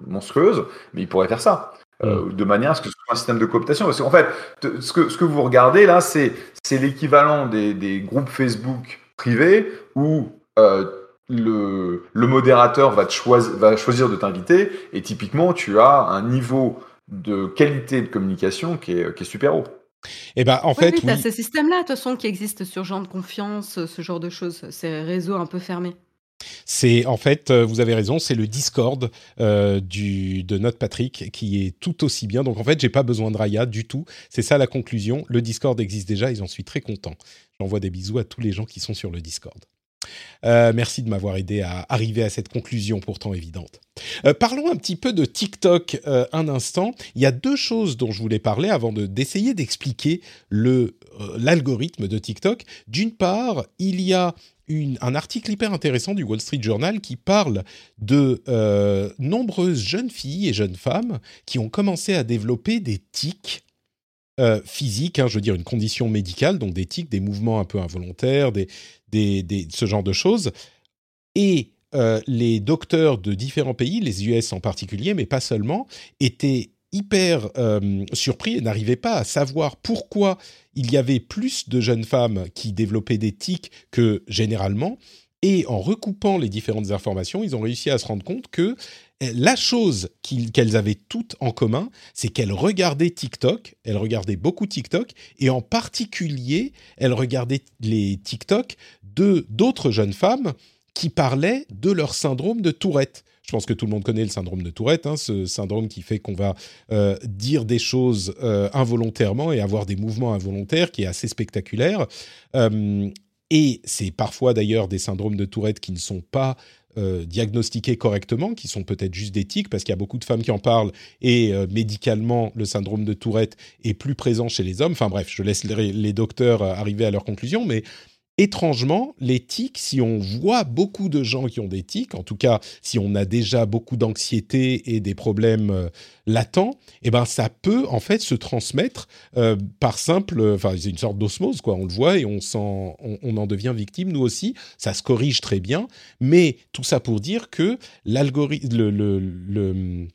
monstrueuse, mais ils pourraient faire ça. euh, de manière à ce que ce soit un système de cooptation. Parce qu'en fait, te- ce que, ce que vous regardez là, c'est l'équivalent des, des groupes Facebook privés où euh, le, le modérateur va, te choisir, va choisir de t'inviter et typiquement tu as un niveau de qualité de communication qui est, qui est super haut. Eh ben, en Oui, fait, oui, tu as oui. ces systèmes-là, de toute façon, qui existent sur Gens de confiance, ce genre de choses, ces réseaux un peu fermés. C'est en fait, euh, vous avez raison, c'est le Discord euh, du de notre Patrick qui est tout aussi bien. Donc en fait, j'ai pas besoin de Raya du tout. C'est ça la conclusion. Le Discord existe déjà, ils en suis très contents. J'envoie des bisous à tous les gens qui sont sur le Discord. Euh, merci de m'avoir aidé à arriver à cette conclusion pourtant évidente. Euh, parlons un petit peu de TikTok euh, un instant. Il y a deux choses dont je voulais parler avant de d'essayer d'expliquer l'algorithme de TikTok. D'une part, il y a un article hyper intéressant du Wall Street Journal qui parle de nombreuses jeunes filles et jeunes femmes qui ont commencé à développer des tics euh, physiques, hein, je veux dire une condition médicale, donc des tics, des mouvements un peu involontaires, des, des, des, ce genre de choses. Et euh, les docteurs de différents pays, les US en particulier, mais pas seulement, étaient hyper euh, surpris et n'arrivaient pas à savoir pourquoi il y avait plus de jeunes femmes qui développaient des tics que généralement. Et en recoupant les différentes informations, ils ont réussi à se rendre compte que eh, la chose qu'elles avaient toutes en commun, c'est qu'elles regardaient TikTok, elles regardaient beaucoup TikTok, et en particulier, elles regardaient les TikTok de d'autres jeunes femmes qui parlaient de leur syndrome de Tourette. Je pense que tout le monde connaît le syndrome de Tourette, hein, ce syndrome qui fait qu'on va euh, dire des choses euh, involontairement et avoir des mouvements involontaires qui est assez spectaculaire. Euh, et c'est parfois d'ailleurs des syndromes de Tourette qui ne sont pas euh, diagnostiqués correctement, qui sont peut-être juste des tics, parce qu'il y a beaucoup de femmes qui en parlent, et euh, médicalement, le syndrome de Tourette est plus présent chez les hommes. Enfin bref, je laisse les, les docteurs euh, arriver à leur conclusion, mais étrangement, les tics, si on voit beaucoup de gens qui ont des tics, en tout cas si on a déjà beaucoup d'anxiété et des problèmes euh, latents, eh ben ça peut en fait se transmettre euh, par simple, enfin c'est une sorte d'osmose quoi. On le voit et on s'en, on, en devient victime nous aussi. Ça se corrige très bien, mais tout ça pour dire que l'algorithme, le,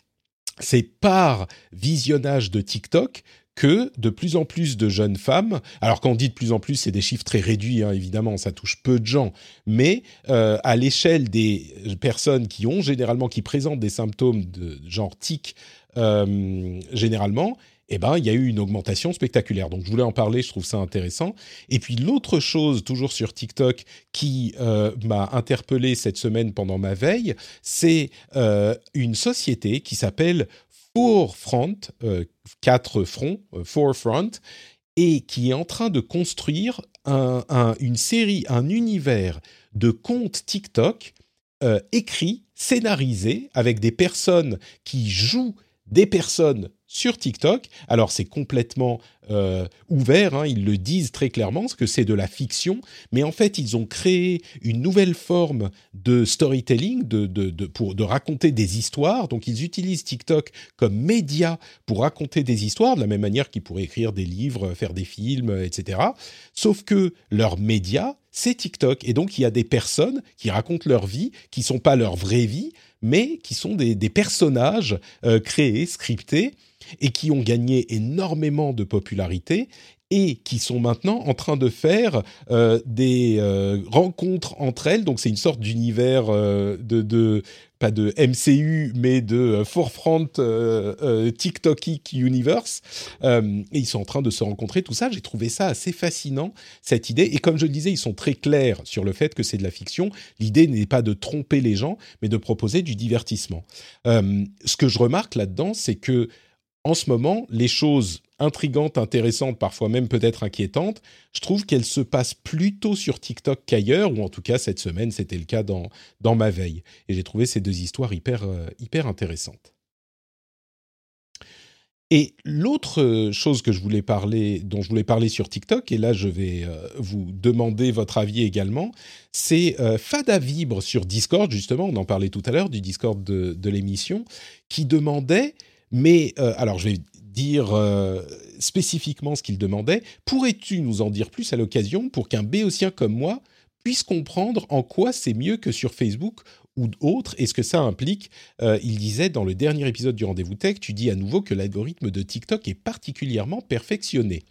c'est par visionnage de TikTok que de plus en plus de jeunes femmes, alors quand on dit de plus en plus, c'est des chiffres très réduits, hein, évidemment, ça touche peu de gens, mais euh, à l'échelle des personnes qui ont généralement, qui présentent des symptômes de genre tic, euh, généralement, eh ben, il y a eu une augmentation spectaculaire. Donc, je voulais en parler, je trouve ça intéressant. Et puis, l'autre chose, toujours sur TikTok, qui euh, m'a interpellé cette semaine pendant ma veille, c'est une société qui s'appelle Forefront, euh, quatre fronts, euh, Forefront, et qui est en train de construire un, un, une série, un univers de comptes TikTok euh, écrits, scénarisés, avec des personnes qui jouent des personnes sur TikTok. Alors c'est complètement euh, ouvert, hein, ils le disent très clairement, que c'est de la fiction, mais en fait ils ont créé une nouvelle forme de storytelling, de, pour, raconter des histoires. Donc ils utilisent TikTok comme média pour raconter des histoires, de la même manière qu'ils pourraient écrire des livres, faire des films, etc. Sauf que leur média, c'est TikTok. Et donc il y a des personnes qui racontent leur vie, qui ne sont pas leur vraie vie, mais qui sont des, personnages créés, scriptés, et qui ont gagné énormément de popularité et qui sont maintenant en train de faire euh, des euh, rencontres entre elles. Donc c'est une sorte d'univers euh, de, pas de MCU, mais de Forefront TikTokic Universe. et ils sont en train de se rencontrer, tout ça. J'ai trouvé ça assez fascinant, cette idée. Et comme je le disais, ils sont très clairs sur le fait que c'est de la fiction. L'idée n'est pas de tromper les gens, mais de proposer du divertissement. ce que je remarque là-dedans, c'est que en ce moment, les choses intrigantes, intéressantes, parfois même peut-être inquiétantes, je trouve qu'elles se passent plutôt sur TikTok qu'ailleurs, ou en tout cas cette semaine c'était le cas dans, dans ma veille. Et j'ai trouvé ces deux histoires hyper, euh, hyper intéressantes. Et l'autre chose que je voulais parler, dont je voulais parler sur TikTok, et là je vais euh, vous demander votre avis également, c'est euh, Fada Vibre sur Discord, justement, on en parlait tout à l'heure du Discord de, de l'émission, qui demandait mais euh, alors, je vais dire euh, spécifiquement ce qu'il demandait. Pourrais-tu nous en dire plus à l'occasion pour qu'un béotien comme moi puisse comprendre en quoi c'est mieux que sur Facebook ou autre? Et ce que ça implique. Euh, il disait dans le dernier épisode du Rendez-vous Tech, tu dis à nouveau que l'algorithme de TikTok est particulièrement perfectionné.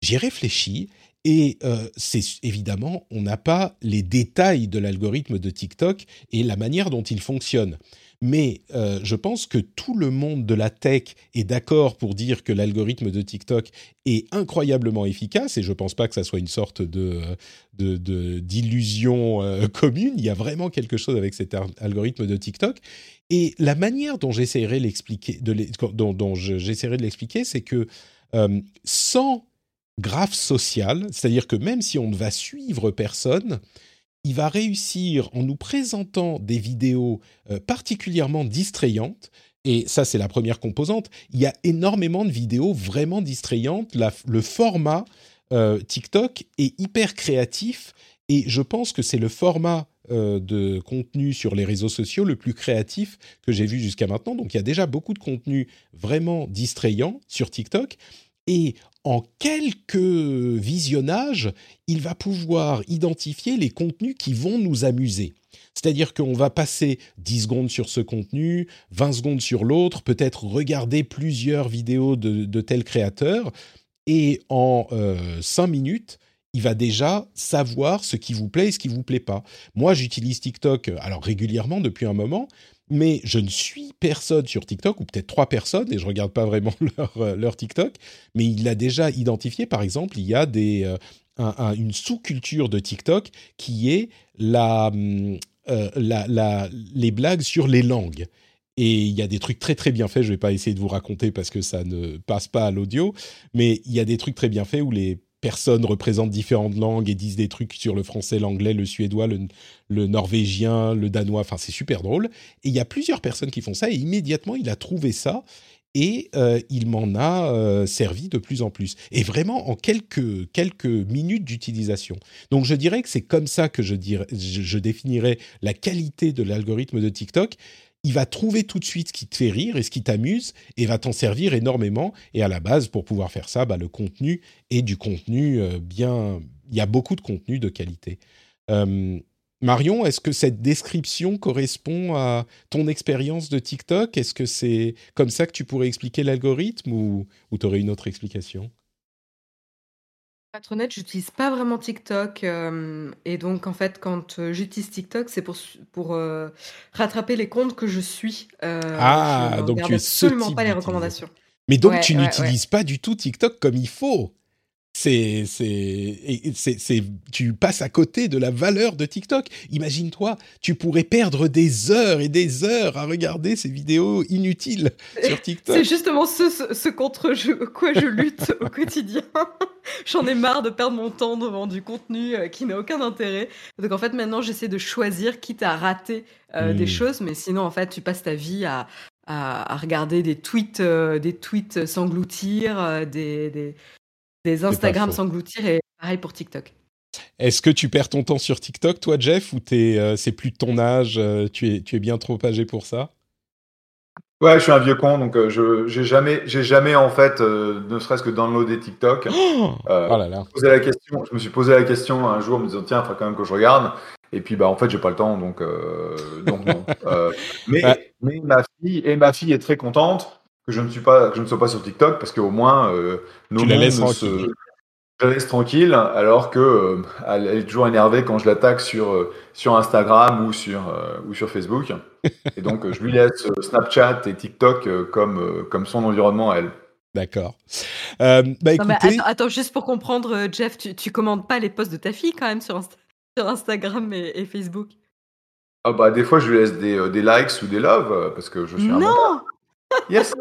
J'ai réfléchi et c'est évidemment, on n'a pas les détails de l'algorithme de TikTok et la manière dont il fonctionne. Mais euh, je pense que tout le monde de la tech est d'accord pour dire que l'algorithme de TikTok est incroyablement efficace, et je ne pense pas que ça soit une sorte de d'illusion euh, commune. Il y a vraiment quelque chose avec cet algorithme de TikTok. Et la manière dont j'essaierai l'expliquer, dont, de l'expliquer, c'est que euh, sans graphe social, c'est-à-dire que même si on ne va suivre personne, il va réussir en nous présentant des vidéos euh, particulièrement distrayantes. Et ça, c'est la première composante. Il y a énormément de vidéos vraiment distrayantes. le format euh, TikTok est hyper créatif et je pense que c'est le format euh, de contenu sur les réseaux sociaux le plus créatif que j'ai vu jusqu'à maintenant. Donc il y a déjà beaucoup de contenu vraiment distrayant sur TikTok. Et en quelques visionnages, il va pouvoir identifier les contenus qui vont nous amuser. C'est-à-dire qu'on va passer 10 secondes sur ce contenu, 20 secondes sur l'autre, peut-être regarder plusieurs vidéos de, de tel créateur, et en 5 euh, minutes, il va déjà savoir ce qui vous plaît et ce qui vous plaît pas. Moi, j'utilise TikTok alors régulièrement depuis un moment, mais je ne suis personne sur TikTok, ou peut-être trois personnes, et je regarde pas vraiment leur, euh, leur TikTok, mais il a déjà identifié, par exemple, il y a des, euh, une sous-culture de TikTok qui est la, euh, la, la, les blagues sur les langues. Et il y a des trucs très très bien faits, je ne vais pas essayer de vous raconter parce que ça ne passe pas à l'audio, mais il y a des trucs très bien faits où les personnes représentent différentes langues et disent des trucs sur le français, l'anglais, le suédois, le, norvégien, le danois. Enfin, c'est super drôle. Et il y a plusieurs personnes qui font ça et immédiatement, il a trouvé ça et euh, il m'en a euh, servi de plus en plus. Et vraiment en quelques, quelques minutes d'utilisation. Donc je dirais que c'est comme ça que je, dirais, je définirais la qualité de l'algorithme de TikTok il va trouver tout de suite ce qui te fait rire et ce qui t'amuse et va t'en servir énormément. Et à la base, pour pouvoir faire ça, bah, le contenu est du contenu euh, bien. Il y a beaucoup de contenu de qualité. Euh, Marion, est-ce que cette description correspond à ton expérience de TikTok? Est-ce que c'est comme ça que tu pourrais expliquer l'algorithme ou, ou tu aurais une autre explication? Pour être honnête, j'utilise pas vraiment TikTok, et donc en fait, quand, j'utilise TikTok, c'est pour pour, rattraper les comptes que je suis, Ah, donc tu es absolument pas les recommandations. Mais donc tu n'utilises pas du tout TikTok comme il faut? C'est, c'est, tu passes à côté de la valeur de TikTok. Imagine-toi, tu pourrais perdre des heures et des heures à regarder ces vidéos inutiles sur TikTok. C'est justement ce, ce, contre quoi je lutte au quotidien. J'en ai marre de perdre mon temps devant du contenu euh, qui n'a aucun intérêt. Donc en fait, maintenant, j'essaie de choisir, quitte à rater euh, des hmm. choses, mais sinon, en fait, tu passes ta vie à, à, regarder des tweets, euh, des tweets s'engloutir, des, des, des Instagram s'engloutir et pareil pour TikTok. Est-ce que tu perds ton temps sur TikTok, toi, Jeff, ou euh, c'est plus de ton âge, euh, tu, es, tu es bien trop âgé pour ça? Ouais, je suis un vieux con, donc euh, je j'ai jamais, j'ai jamais en fait, ne serait-ce que downloadé TikTok. Oh, oh là là. Je, me la question, je me suis posé la question un jour, en me disant tiens, il faut quand même que je regarde. Et puis, bah, en fait, j'ai pas le temps, donc, donc non. mais, mais ma fille et ma fille est très contente que je ne suis pas, que je ne sois pas sur TikTok parce qu'au moins, nos mondes se, je reste tranquille, alors que euh, elle est toujours énervée quand je l'attaque sur euh, sur Instagram ou sur euh, ou sur Facebook. Et donc je lui laisse Snapchat et TikTok comme comme son environnement à elle. D'accord. bah écoutez... attends, juste pour comprendre, Jeff, tu, tu commandes pas les posts de ta fille quand même sur, sur Instagram et, Facebook? Ah bah des fois je lui laisse des, des likes ou des loves parce que je suis un non. Yes.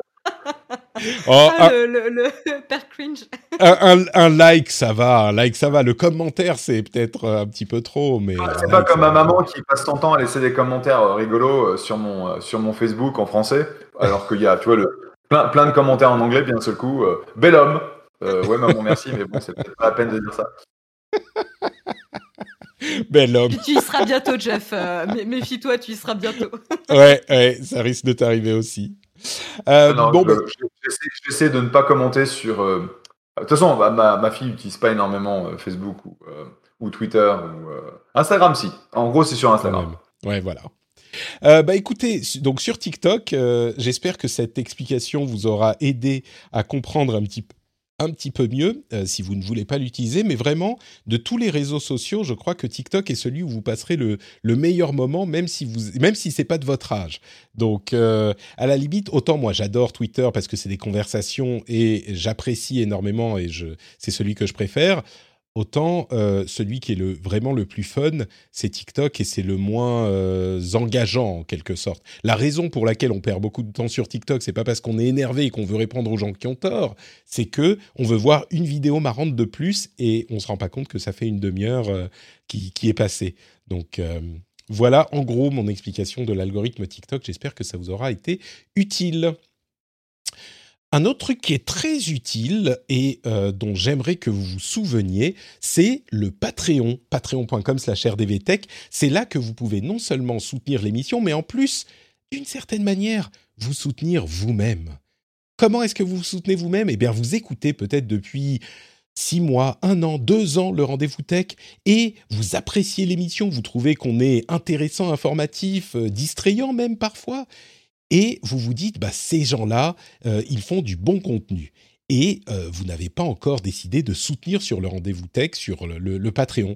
Oh, ah, le, le, le, père cringe. Un, un, like, ça va. Un like, ça va. Le commentaire, c'est peut-être un petit peu trop, mais. Ah, c'est pas comme ma maman qui passe son temps à laisser des commentaires euh, rigolos euh, sur mon, euh, sur mon Facebook en français, alors qu'il y a, tu vois, le, plein, plein de commentaires en anglais, bien d'un seul coup. bel homme. ouais, maman, merci, mais bon, c'est peut-être pas la peine de dire ça. Bel homme. tu y seras bientôt, Jeff. Méfie-toi, tu y seras bientôt. ouais, ouais, ça risque de t'arriver aussi. Euh, bon, je, j'essaie, de ne pas commenter sur. Euh, de toute façon, ma, ma fille n'utilise pas énormément euh, Facebook ou, ou Twitter ou Instagram, si. En gros, c'est sur Instagram. Ouais, voilà. bah écoutez, donc sur TikTok, j'espère que cette explication vous aura aidé à comprendre un petit peu un petit peu mieux euh, si vous ne voulez pas l'utiliser, mais vraiment de tous les réseaux sociaux, je crois que TikTok est celui où vous passerez le, le meilleur moment, même si vous, même si c'est pas de votre âge. Donc euh, à la limite, autant moi j'adore Twitter parce que c'est des conversations et j'apprécie énormément et je c'est celui que je préfère. Autant euh, celui qui est vraiment le plus fun, c'est TikTok et c'est le moins euh, engageant en quelque sorte. La raison pour laquelle on perd beaucoup de temps sur TikTok, c'est pas parce qu'on est énervé et qu'on veut répondre aux gens qui ont tort, c'est que on veut voir une vidéo marrante de plus et on se rend pas compte que ça fait une demi-heure euh, qui, est passée. Donc voilà en gros mon explication de l'algorithme TikTok. J'espère que ça vous aura été utile. Un autre truc qui est très utile et euh, dont j'aimerais que vous vous souveniez, c'est le Patreon, patreon.com slash rdvtech. C'est là que vous pouvez non seulement soutenir l'émission, mais en plus, d'une certaine manière, vous soutenir vous-même. Comment est-ce que vous vous soutenez vous-même? Eh bien, vous écoutez peut-être depuis six mois, un an, deux ans le rendez-vous tech et vous appréciez l'émission, vous trouvez qu'on est intéressant, informatif, euh, distrayant même parfois et vous vous dites, bah, ces gens-là, euh, ils font du bon contenu. Et euh, vous n'avez pas encore décidé de soutenir sur le rendez-vous tech, sur le Patreon.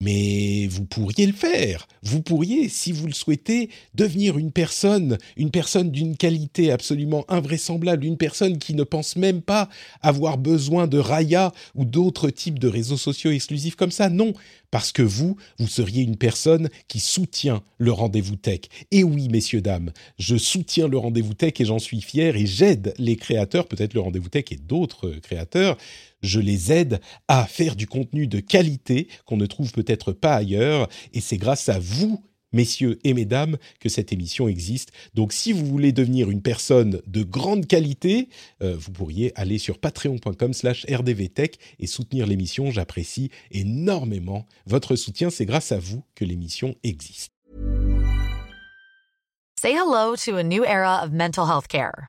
Mais vous pourriez le faire. Vous pourriez, si vous le souhaitez, devenir une personne, une personne d'une qualité absolument invraisemblable, une personne qui ne pense même pas avoir besoin de Raya ou d'autres types de réseaux sociaux exclusifs comme ça. Non, parce que vous, vous seriez une personne qui soutient le rendez-vous tech. Et oui, messieurs, dames, je soutiens le rendez-vous tech et j'en suis fier et j'aide les créateurs, peut-être le rendez-vous tech et d'autres créateurs, je les aide à faire du contenu de qualité qu'on ne trouve peut-être pas ailleurs, et c'est grâce à vous messieurs et mesdames, que cette émission existe. Donc si vous voulez devenir une personne de grande qualité, euh, vous pourriez aller sur patreon.com slash rdvtech et soutenir l'émission. J'apprécie énormément votre soutien. C'est grâce à vous que l'émission existe. Say hello to a new era of mental health care.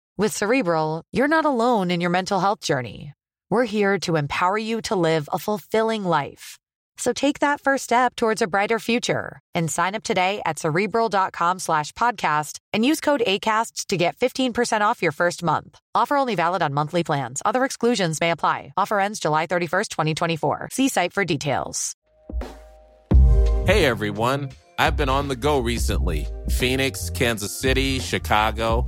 With Cerebral, you're not alone in your mental health journey. We're here to empower you to live a fulfilling life. So take that first step towards a brighter future and sign up today at cerebral.com slash podcast and use code ACasts to get 15% off your first month. Offer only valid on monthly plans. Other exclusions may apply. Offer ends July 31st, 2024. See site for details. Hey everyone. I've been on the go recently Phoenix, Kansas City, Chicago.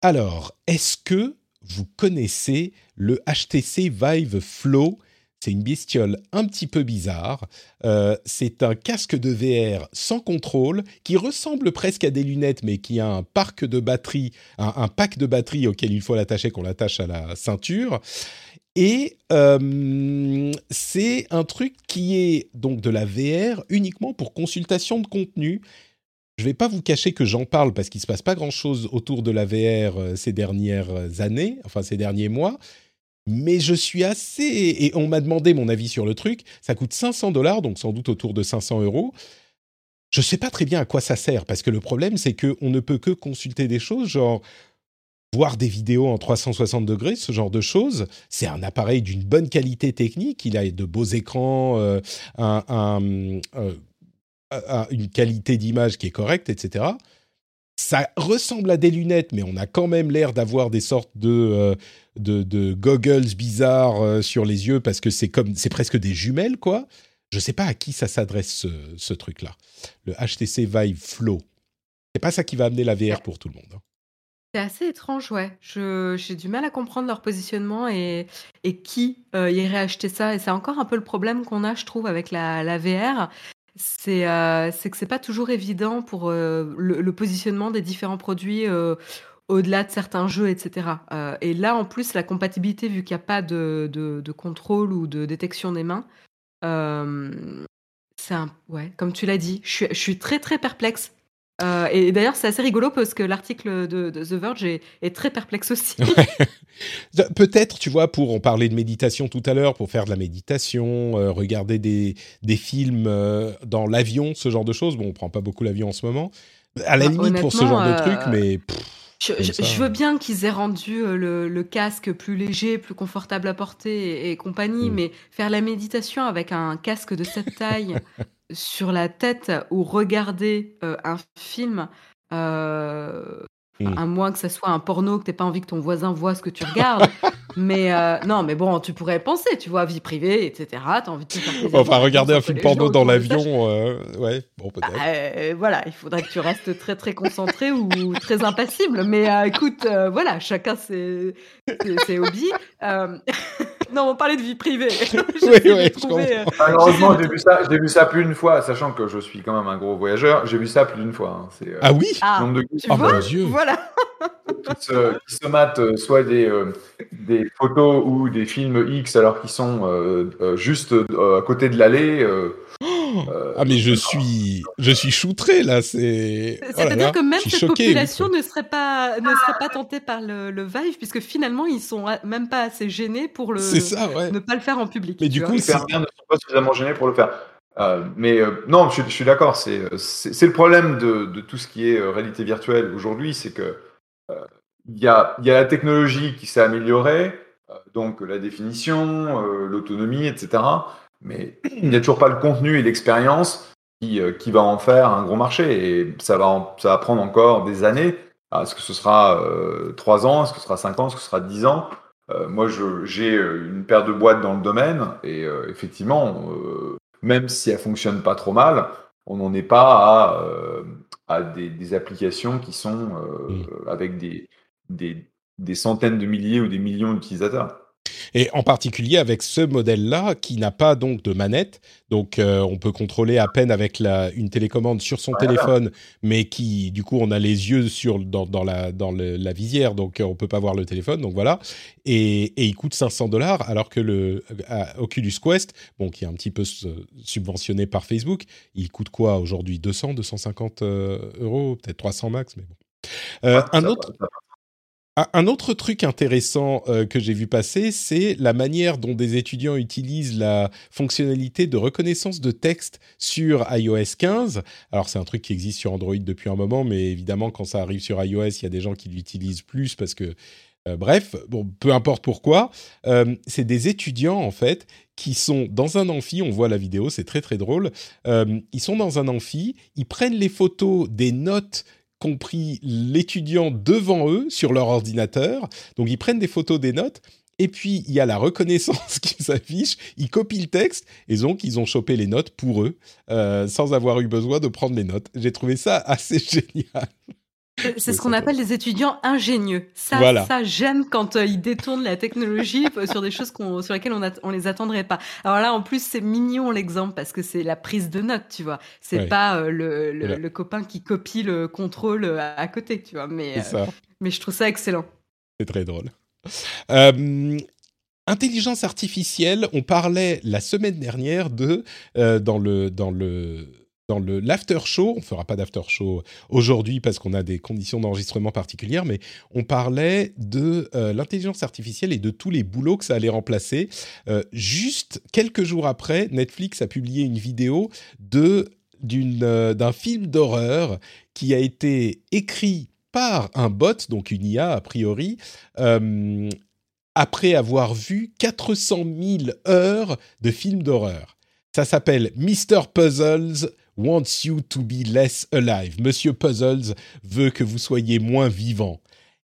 Alors, est-ce que vous connaissez le HTC Vive Flow? C'est une bestiole un petit peu bizarre. Euh, c'est un casque de VR sans contrôle qui ressemble presque à des lunettes, mais qui a un parc de batterie, un, pack de batterie auquel il faut l'attacher, qu'on l'attache à la ceinture. Et euh, c'est un truc qui est donc de la VR uniquement pour consultation de contenu. Je ne vais pas vous cacher que j'en parle parce qu'il ne se passe pas grand-chose autour de la VR euh, ces dernières années, enfin ces derniers mois mais je suis assez... Et on m'a demandé mon avis sur le truc. Ça coûte 500 dollars, donc sans doute autour de 500 euros. Je ne sais pas très bien à quoi ça sert, parce que le problème, c'est qu'on ne peut que consulter des choses, genre voir des vidéos en 360 degrés, ce genre de choses. C'est un appareil d'une bonne qualité technique. Il a de beaux écrans, euh, euh, une qualité d'image qui est correcte, etc ça ressemble à des lunettes, mais on a quand même l'air d'avoir des sortes de, euh, de, goggles bizarres euh, sur les yeux parce que c'est comme c'est presque des jumelles, quoi. Je ne sais pas à qui ça s'adresse ce, truc-là. Le HTC Vive Flow. C'est pas ça qui va amener la VR pour tout le monde. Hein. C'est assez étrange, ouais. j'ai du mal à comprendre leur positionnement et, et qui euh, irait acheter ça. Et c'est encore un peu le problème qu'on a, je trouve, avec la, la VR c'est euh, que c'est pas toujours évident pour euh, le, positionnement des différents produits euh, au-delà de certains jeux, etc. et là, en plus, la compatibilité, vu qu'il n'y a pas de, de, contrôle ou de détection des mains, c'est ouais, comme tu l'as dit, je suis très très perplexe euh, et d'ailleurs, c'est assez rigolo parce que l'article de, The Verge est, très perplexe aussi. Peut-être, tu vois, pour en parler de méditation tout à l'heure, pour faire de la méditation, euh, regarder des, des films euh, dans l'avion, ce genre de choses. Bon, on prend pas beaucoup l'avion en ce moment. À la bah, limite pour ce genre de truc, mais. je, veux bien qu'ils aient rendu le, casque plus léger, plus confortable à porter et, compagnie, mm. mais faire la méditation avec un casque de cette taille sur la tête ou regarder euh, un film, euh, mmh. à moins que ça soit un porno, que tu pas envie que ton voisin voit ce que tu regardes. mais euh, non, mais bon, tu pourrais penser, tu vois, vie privée, etc. As envie de te faire Enfin, regarder un film porno dans l'avion, ouais, bon, peut-être. Bah, voilà, il faudrait que tu restes très, très concentré ou très impassible. Mais écoute, voilà, chacun ses, ses hobbies. Non, on parlait de vie privée. oui, oui, euh, Malheureusement, j'ai vu, ça, vu ça plus d'une fois, sachant que je suis quand même un gros voyageur. J'ai vu ça plus d'une fois. Hein. Euh, ah oui ah, de... tu oh, vois Voilà. qui, se, qui se matent euh, soit des, des photos ou des films X alors qu'ils sont juste à côté de l'allée. Euh, ah mais je suis, je suis choutré là. C'est. Oh C'est-à-dire que même cette population ne serait pas, ne serait pas tentée par le, le, Vive, puisque finalement ils sont même pas assez gênés pour le, ça, ouais. ne pas le faire en public. Mais du coup, les ne sont pas suffisamment gênés pour le faire. Euh, mais euh, non, je, suis d'accord. C'est, c'est, le problème de, de, tout ce qui est réalité virtuelle aujourd'hui, c'est que il y a, y a la technologie qui s'est améliorée, donc la définition, l'autonomie, etc mais il n'y a toujours pas le contenu et l'expérience qui, euh, qui, va en faire un gros marché. Et ça va, ça va prendre encore des années. Est-ce que ce sera euh, 3 ans? Est-ce que ce sera 5 ans? Est-ce que ce sera 10 ans? Euh, Moi, j'ai euh, une paire de boîtes dans le domaine. Et effectivement, même si elle fonctionne pas trop mal, on n'en est pas à, à des, des, applications qui sont mmh. avec des, des, des centaines de milliers ou des millions d'utilisateurs. Et en particulier avec ce modèle-là qui n'a pas donc de manette, donc euh, on peut contrôler à peine avec la, une télécommande sur son téléphone, mais qui du coup on a les yeux sur dans, dans la dans le, la visière, donc euh, on peut pas voir le téléphone, donc voilà. Et, et il coûte 500 dollars, alors que le euh, Oculus Quest, bon qui est un petit peu subventionné par Facebook, il coûte quoi aujourd'hui? 200, 250 euros, peut-être 300 max, mais bon. Euh, un autre. Un autre truc intéressant euh, que j'ai vu passer, c'est la manière dont des étudiants utilisent la fonctionnalité de reconnaissance de texte sur iOS 15. Alors c'est un truc qui existe sur Android depuis un moment, mais évidemment quand ça arrive sur iOS, il y a des gens qui l'utilisent plus parce que euh, bref, bon, peu importe pourquoi, euh, c'est des étudiants en fait qui sont dans un amphi, on voit la vidéo, c'est très très drôle, ils sont dans un amphi, ils prennent les photos des notes compris l'étudiant devant eux sur leur ordinateur. Donc ils prennent des photos des notes. Et puis, il y a la reconnaissance qui s'affiche, ils copient le texte, et donc ils ont chopé les notes pour eux, euh, sans avoir eu besoin de prendre les notes. J'ai trouvé ça assez génial. C'est ce qu'on appelle des étudiants ingénieux. Ça, ça j'aime quand euh, ils détournent la technologie sur des choses sur lesquelles on, on les attendrait pas. Alors là, en plus, c'est mignon l'exemple parce que c'est la prise de notes, tu vois. C'est pas euh, le, le, copain qui copie le contrôle euh, à côté, tu vois. Mais, mais je trouve ça excellent. C'est très drôle. intelligence artificielle, on parlait la semaine dernière de dans le dans le dans le l'after show, on fera pas d'after show aujourd'hui parce qu'on a des conditions d'enregistrement particulières, mais on parlait de euh, l'intelligence artificielle et de tous les boulots que ça allait remplacer. Euh, juste quelques jours après, Netflix a publié une vidéo de euh, d'un film d'horreur qui a été écrit par un bot, donc une IA a priori, après avoir vu 400 000 heures de films d'horreur. Ça s'appelle Mr. Puzzles wants you to be less alive. Monsieur Puzzles veut que vous soyez moins vivant.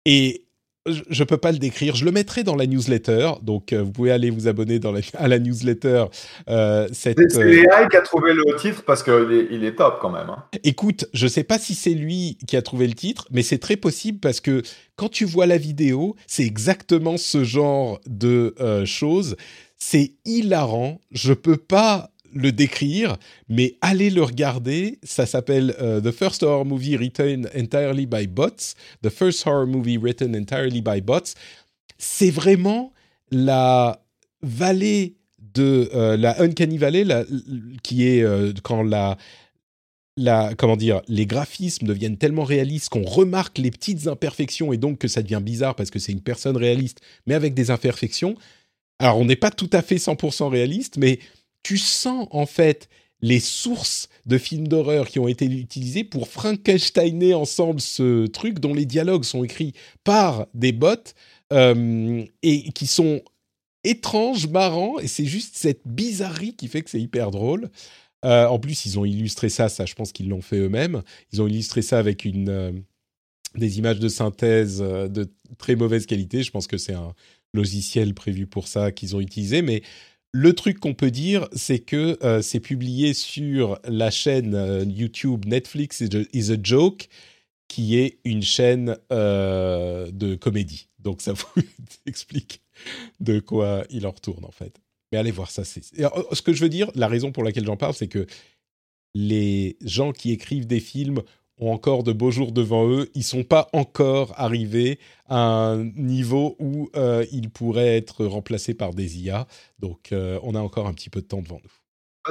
Et je ne peux pas le décrire. Je le mettrai dans la newsletter, donc euh, vous pouvez aller vous abonner dans à la newsletter. Euh, c'est euh, qui a trouvé le titre parce qu'il est, il est top quand même. Hein. Écoute, je ne sais pas si c'est lui qui a trouvé le titre, mais c'est très possible parce que quand tu vois la vidéo, c'est exactement ce genre de euh, choses. C'est hilarant. Je peux pas le décrire, mais allez le regarder. Ça s'appelle euh, The First Horror Movie Written Entirely by Bots. The First Horror Movie Written Entirely by Bots. C'est vraiment la vallée de euh, la Uncanny Valley, qui est euh, quand la, la, comment dire, les graphismes deviennent tellement réalistes qu'on remarque les petites imperfections et donc que ça devient bizarre parce que c'est une personne réaliste, mais avec des imperfections. Alors, on n'est pas tout à fait 100% réaliste, mais tu sens en fait les sources de films d'horreur qui ont été utilisées pour Frankensteiner ensemble ce truc dont les dialogues sont écrits par des bots euh, et qui sont étranges, marrants, et c'est juste cette bizarrerie qui fait que c'est hyper drôle. Euh, en plus, ils ont illustré ça, ça je pense qu'ils l'ont fait eux-mêmes. Ils ont illustré ça avec euh, des images de synthèse de très mauvaise qualité. Je pense que c'est un logiciel prévu pour ça qu'ils ont utilisé, mais le truc qu'on peut dire, c'est que euh, c'est publié sur la chaîne euh, YouTube Netflix is a, Joke, qui est une chaîne euh, de comédie. Donc ça vous explique de quoi il en retourne en fait. Mais allez voir ça. Ce que je veux dire, la raison pour laquelle j'en parle, c'est que les gens qui écrivent des films ont encore de beaux jours devant eux. Ils sont pas encore arrivés à un niveau où euh, ils pourraient être remplacés par des IA. Donc, euh, on a encore un petit peu de temps devant nous.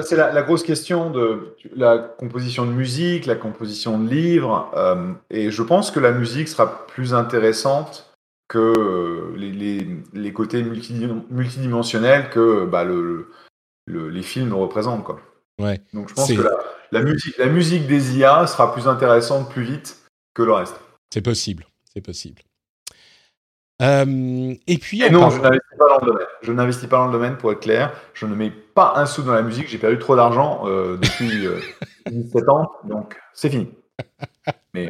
C'est la, grosse question de la composition de musique, la composition de livres. Euh, et je pense que la musique sera plus intéressante que les, les, côtés multidimensionnels que bah, le, les films représentent. Quoi. Ouais. Donc je pense que la, musique, la musique des IA sera plus intéressante plus vite que le reste. C'est possible, c'est possible. Euh, et puis. non, je n'investis pas dans le domaine. Je n'investis pas dans le domaine pour être clair. Je ne mets pas un sou dans la musique. J'ai perdu trop d'argent euh, depuis 17 euh, ans, donc c'est fini. Mais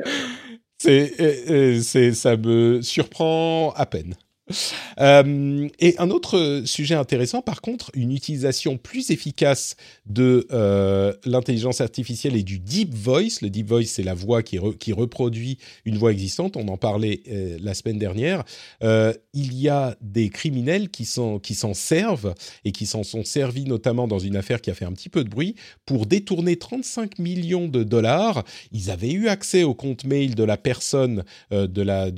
c'est, ça me surprend à peine. Euh, et un autre sujet intéressant, par contre, une utilisation plus efficace de euh, l'intelligence artificielle et du deep voice. Le deep voice, c'est la voix qui, reproduit une voix existante. On en parlait euh, la semaine dernière. il y a des criminels qui s'en servent et qui s'en sont servis notamment dans une affaire qui a fait un petit peu de bruit pour détourner 35 millions de dollars. Ils avaient eu accès au compte mail de la personne de la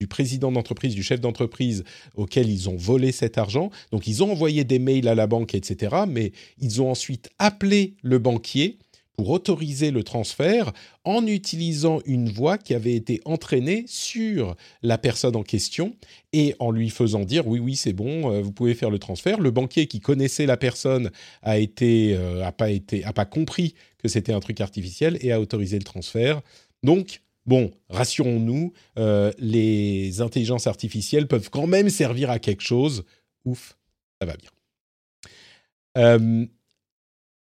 du président d'entreprise, du chef d'entreprise auquel ils ont volé cet argent. Donc ils ont envoyé des mails à la banque, etc. Mais ils ont ensuite appelé le banquier pour autoriser le transfert en utilisant une voix qui avait été entraînée sur la personne en question et en lui faisant dire oui oui c'est bon euh, vous pouvez faire le transfert le banquier qui connaissait la personne a été euh, a pas été a pas compris que c'était un truc artificiel et a autorisé le transfert donc bon, rassurons-nous, euh, les intelligences artificielles peuvent quand même servir à quelque chose. Ouf, ça va bien. Euh,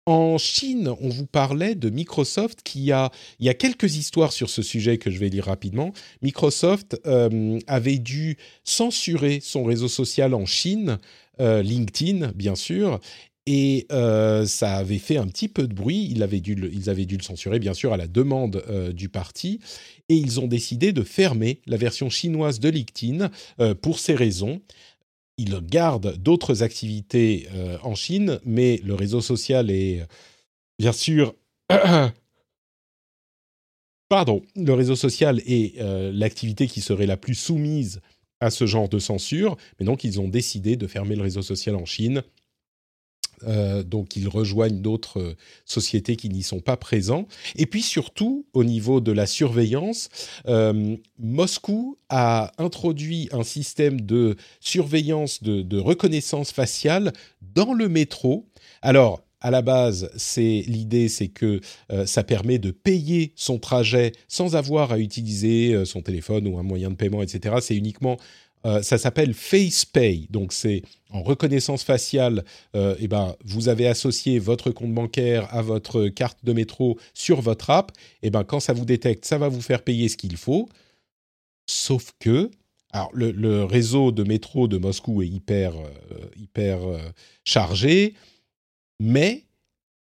en Chine, on vous parlait de Microsoft qui a, il y a quelques histoires sur ce sujet que je vais lire rapidement. Microsoft euh, avait dû censurer son réseau social en Chine, LinkedIn bien sûr, Et euh, ça avait fait un petit peu de bruit. Ils avaient dû le, censurer, bien sûr, à la demande euh, du parti. Et ils ont décidé de fermer la version chinoise de LinkedIn euh, pour ces raisons. Ils gardent d'autres activités en Chine, mais le réseau social est, bien sûr, pardon, le réseau social est l'activité qui serait la plus soumise à ce genre de censure. Mais donc, ils ont décidé de fermer le réseau social en Chine euh, donc ils rejoignent d'autres euh, sociétés qui n'y sont pas présents. Et puis surtout, au niveau de la surveillance, euh, Moscou a introduit un système de surveillance, de, reconnaissance faciale dans le métro. Alors, à la base, c'est l'idée, c'est que ça permet de payer son trajet sans avoir à utiliser son téléphone ou un moyen de paiement, etc. C'est uniquement euh, ça s'appelle FacePay. Donc, c'est en reconnaissance faciale. Euh, eh ben, vous avez associé votre compte bancaire à votre carte de métro sur votre app. Et eh ben, quand ça vous détecte, ça va vous faire payer ce qu'il faut. Sauf que, alors, le, réseau de métro de Moscou est hyper, euh, hyper chargé, mais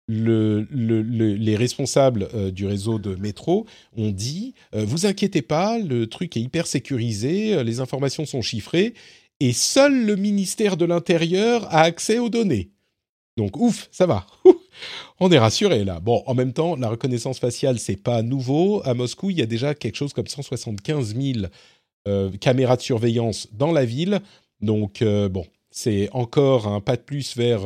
les responsables euh, du réseau de métro ont dit euh, vous inquiétez pas, le truc est hyper sécurisé, euh, les informations sont chiffrées et seul le ministère de l'Intérieur a accès aux données. Donc ouf, ça va. On est rassuré là. Bon, en même temps, la reconnaissance faciale c'est pas nouveau. À Moscou, il y a déjà quelque chose comme 175 000 caméras de surveillance dans la ville. Donc bon, c'est encore un pas de plus vers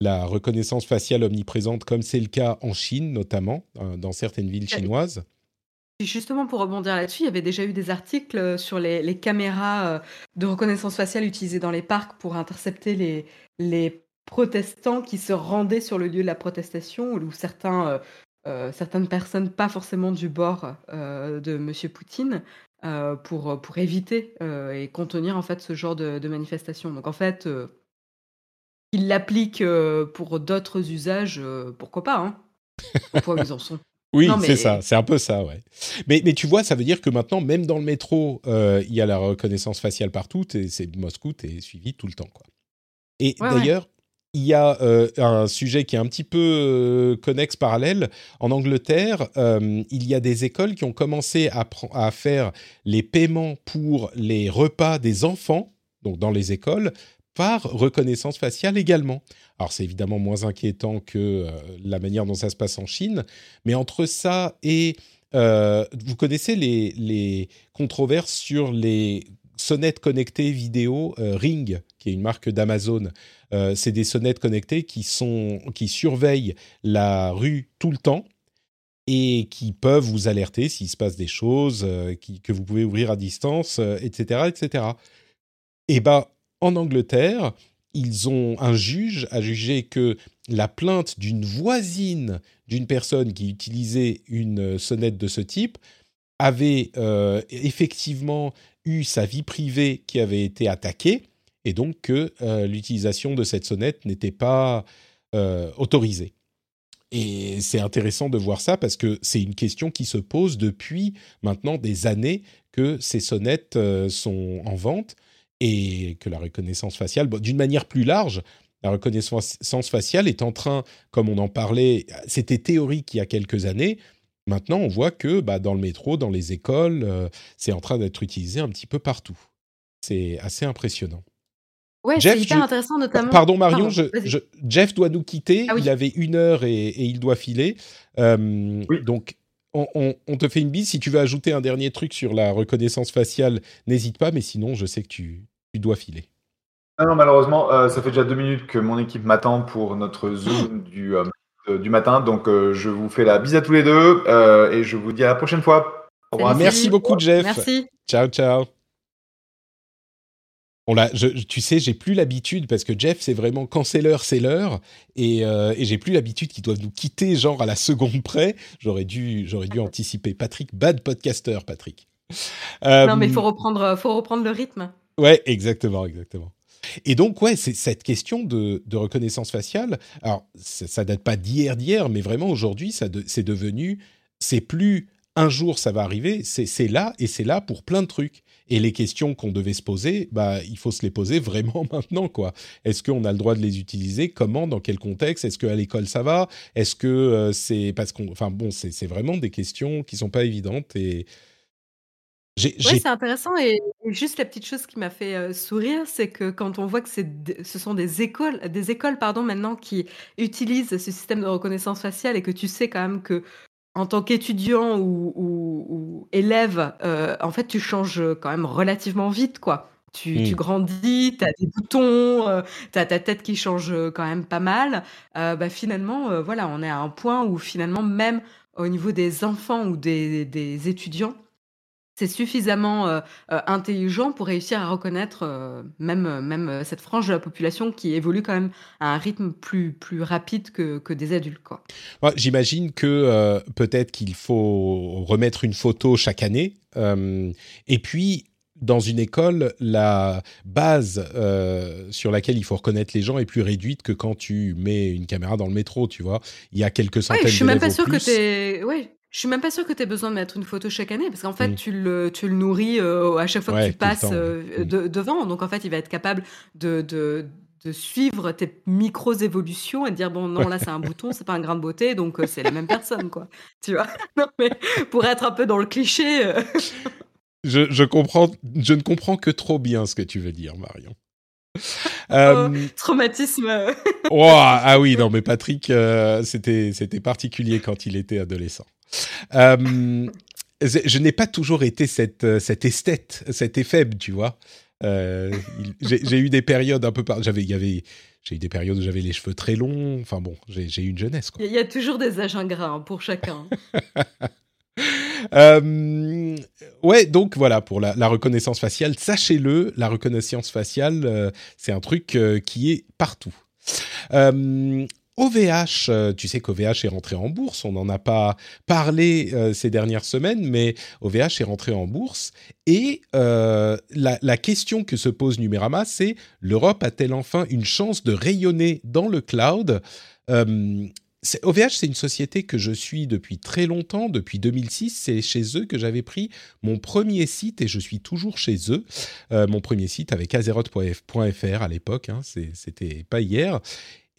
la reconnaissance faciale omniprésente, comme c'est le cas en Chine notamment, euh, dans certaines villes chinoises. Justement, pour rebondir là-dessus, il y avait déjà eu des articles euh, sur les, caméras euh, de reconnaissance faciale utilisées dans les parcs pour intercepter les, les protestants qui se rendaient sur le lieu de la protestation, ou certains, certaines personnes pas forcément du bord de M. Poutine, pour, pour éviter et contenir en fait ce genre de, de manifestation. Donc en fait, ils l'appliquent euh, pour d'autres usages, euh, pourquoi pas hein Pourquoi ils en sont Oui, c'est ça, c'est un peu ça, ouais. Mais, mais tu vois, ça veut dire que maintenant, même dans le métro, euh, il y a la reconnaissance faciale partout, et c'est Moscou, es suivi tout le temps, quoi. Et d'ailleurs, il y a un sujet qui est un petit peu connexe, parallèle. En Angleterre, il y a des écoles qui ont commencé à, à, faire les paiements pour les repas des enfants, donc dans les écoles, reconnaissance faciale également. Alors c'est évidemment moins inquiétant que euh, la manière dont ça se passe en Chine, mais entre ça et... Euh, vous connaissez les, controverses sur les sonnettes connectées vidéo euh, Ring, qui est une marque d'Amazon. c'est des sonnettes connectées qui, sont, qui surveillent la rue tout le temps et qui peuvent vous alerter s'il se passe des choses, que vous pouvez ouvrir à distance, etc., etc. Et ben, en Angleterre, ils ont un juge a jugé que la plainte d'une voisine d'une personne qui utilisait une sonnette de ce type avait euh, effectivement eu sa vie privée qui avait été attaquée et donc que euh, l'utilisation de cette sonnette n'était pas euh, autorisée. Et c'est intéressant de voir ça parce que c'est une question qui se pose depuis maintenant des années que ces sonnettes sont en vente et que la reconnaissance faciale, d'une manière plus large, la reconnaissance faciale est en train, comme on en parlait, c'était théorique il y a quelques années. Maintenant, on voit que bah, dans le métro, dans les écoles, euh, c'est en train d'être utilisé un petit peu partout. C'est assez impressionnant. Ouais, c'est hyper intéressant, notamment. Pardon, Marion, Jeff doit nous quitter. Ah il avait une heure et, il doit filer. Euh, donc, on, te fait une bise. Si tu veux ajouter un dernier truc sur la reconnaissance faciale, n'hésite pas. Mais sinon, je sais que tu, tu dois filer. Ah non, malheureusement, euh, ça fait déjà deux minutes que mon équipe m'attend pour notre Zoom du, euh, du matin. Donc, euh, je vous fais la bise à tous les deux et je vous dis à la prochaine fois. Au revoir. Merci beaucoup, Jeff. Merci. Ciao, ciao. On tu sais, j'ai plus l'habitude parce que Jeff, c'est vraiment quand c'est l'heure, c'est l'heure, et, et j'ai plus l'habitude qu'ils doivent nous quitter genre à la seconde près. J'aurais dû, j'aurais dû anticiper. Patrick, bad podcaster, Patrick. non, mais il faut reprendre, faut reprendre le rythme. Ouais, exactement, exactement. Et donc, ouais, c'est cette question de, reconnaissance faciale. Alors, ça, date pas d'hier, d'hier, mais vraiment aujourd'hui, c'est devenu, c'est plus un jour ça va arriver, c'est là et c'est là pour plein de trucs. Et les questions qu'on devait se poser, bah, il faut se les poser vraiment maintenant, quoi. Est-ce qu'on a le droit de les utiliser? Comment? Dans quel contexte? Est-ce qu'à l'école ça va? Est-ce que euh, c'est parce qu'on, enfin bon, c'est vraiment des questions qui sont pas évidentes et oui, c'est intéressant et, juste la petite chose qui m'a fait euh, sourire, c'est que quand on voit que ce sont des écoles, des écoles pardon maintenant qui utilisent ce système de reconnaissance faciale et que tu sais quand même que en tant qu'étudiant ou, élève, euh, en fait, tu changes quand même relativement vite, quoi. Tu, tu grandis, tu as des boutons, euh, tu as ta tête qui change quand même pas mal. Euh, bah, finalement, voilà, on est à un point où finalement, même au niveau des enfants ou des, des étudiants, c'est suffisamment euh, euh, intelligent pour réussir à reconnaître euh, même, même cette frange de la population qui évolue quand même à un rythme plus, plus rapide que, que des adultes. Quoi. J'imagine que peut-être qu'il faut remettre une photo chaque année. et puis, dans une école, la base sur laquelle il faut reconnaître les gens est plus réduite que quand tu mets une caméra dans le métro, tu vois. Il y a quelques centaines ouais, je suis même pas sûr que tu Oui, je suis même pas sûre que tu aies besoin de mettre une photo chaque année, parce qu'en fait, mm. tu, le, tu le nourris euh, à chaque fois que tu passes euh, mm. devant. Donc, en fait, il va être capable de, de, de suivre tes micros évolutions et de dire bon non là c'est un bouton c'est pas un grain de beauté donc euh, c'est la même personne quoi. Tu vois? Non mais pour être un peu dans le cliché je, je, comprends je ne comprends que trop bien ce que tu veux dire Marion. Oh, traumatisme. Ah oui non mais Patrick c'était c'était particulier quand il était adolescent euh, je n'ai pas toujours été cette, euh, cette esthète, cet éphèbe, tu vois. Euh, j'ai eu des périodes un peu par... J'avais, il y avait, j'ai eu des périodes où j'avais les cheveux très longs. Enfin bon, j'ai eu une jeunesse. Il y a toujours des âges ingrats hein, pour chacun. euh, ouais, donc voilà pour la, la reconnaissance faciale. Sachez-le, la reconnaissance faciale, c'est un truc qui est partout. OVH, euh, tu sais qu'OVH est rentré en bourse, on n'en a pas parlé euh, ces dernières semaines, mais OVH est rentré en bourse et euh, la, question que se pose Numérama, c'est l'Europe a-t-elle enfin une chance de rayonner dans le cloud? OVH, c'est une société que je suis depuis très longtemps, depuis 2006. C'est chez eux que j'avais pris mon premier site et je suis toujours chez eux. mon premier site avec azeroth.fr à l'époque, hein, c'était pas hier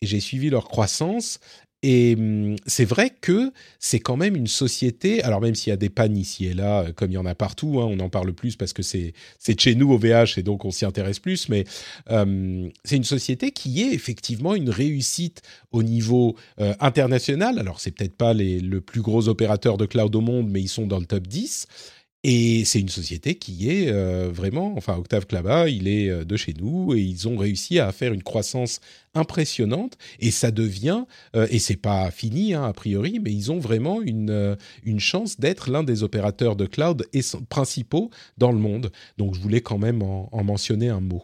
et j'ai suivi leur croissance. Et hum, c'est vrai que c'est quand même une société, alors même s'il y a des pannes ici et là, euh, comme il y en a partout, hein, on en parle plus parce que c'est chez nous au VH et donc on s'y intéresse plus, mais hum, c'est une société qui est effectivement une réussite au niveau euh, international. Alors c'est peut-être pas le plus gros opérateur de cloud au monde, mais ils sont dans le top 10. Et c'est une société qui est euh, vraiment, enfin Octave Klaba, il est euh, de chez nous et ils ont réussi à faire une croissance impressionnante et ça devient, euh, et c'est pas fini hein, a priori, mais ils ont vraiment une, une chance d'être l'un des opérateurs de cloud principaux dans le monde. Donc je voulais quand même en mentionner un mot.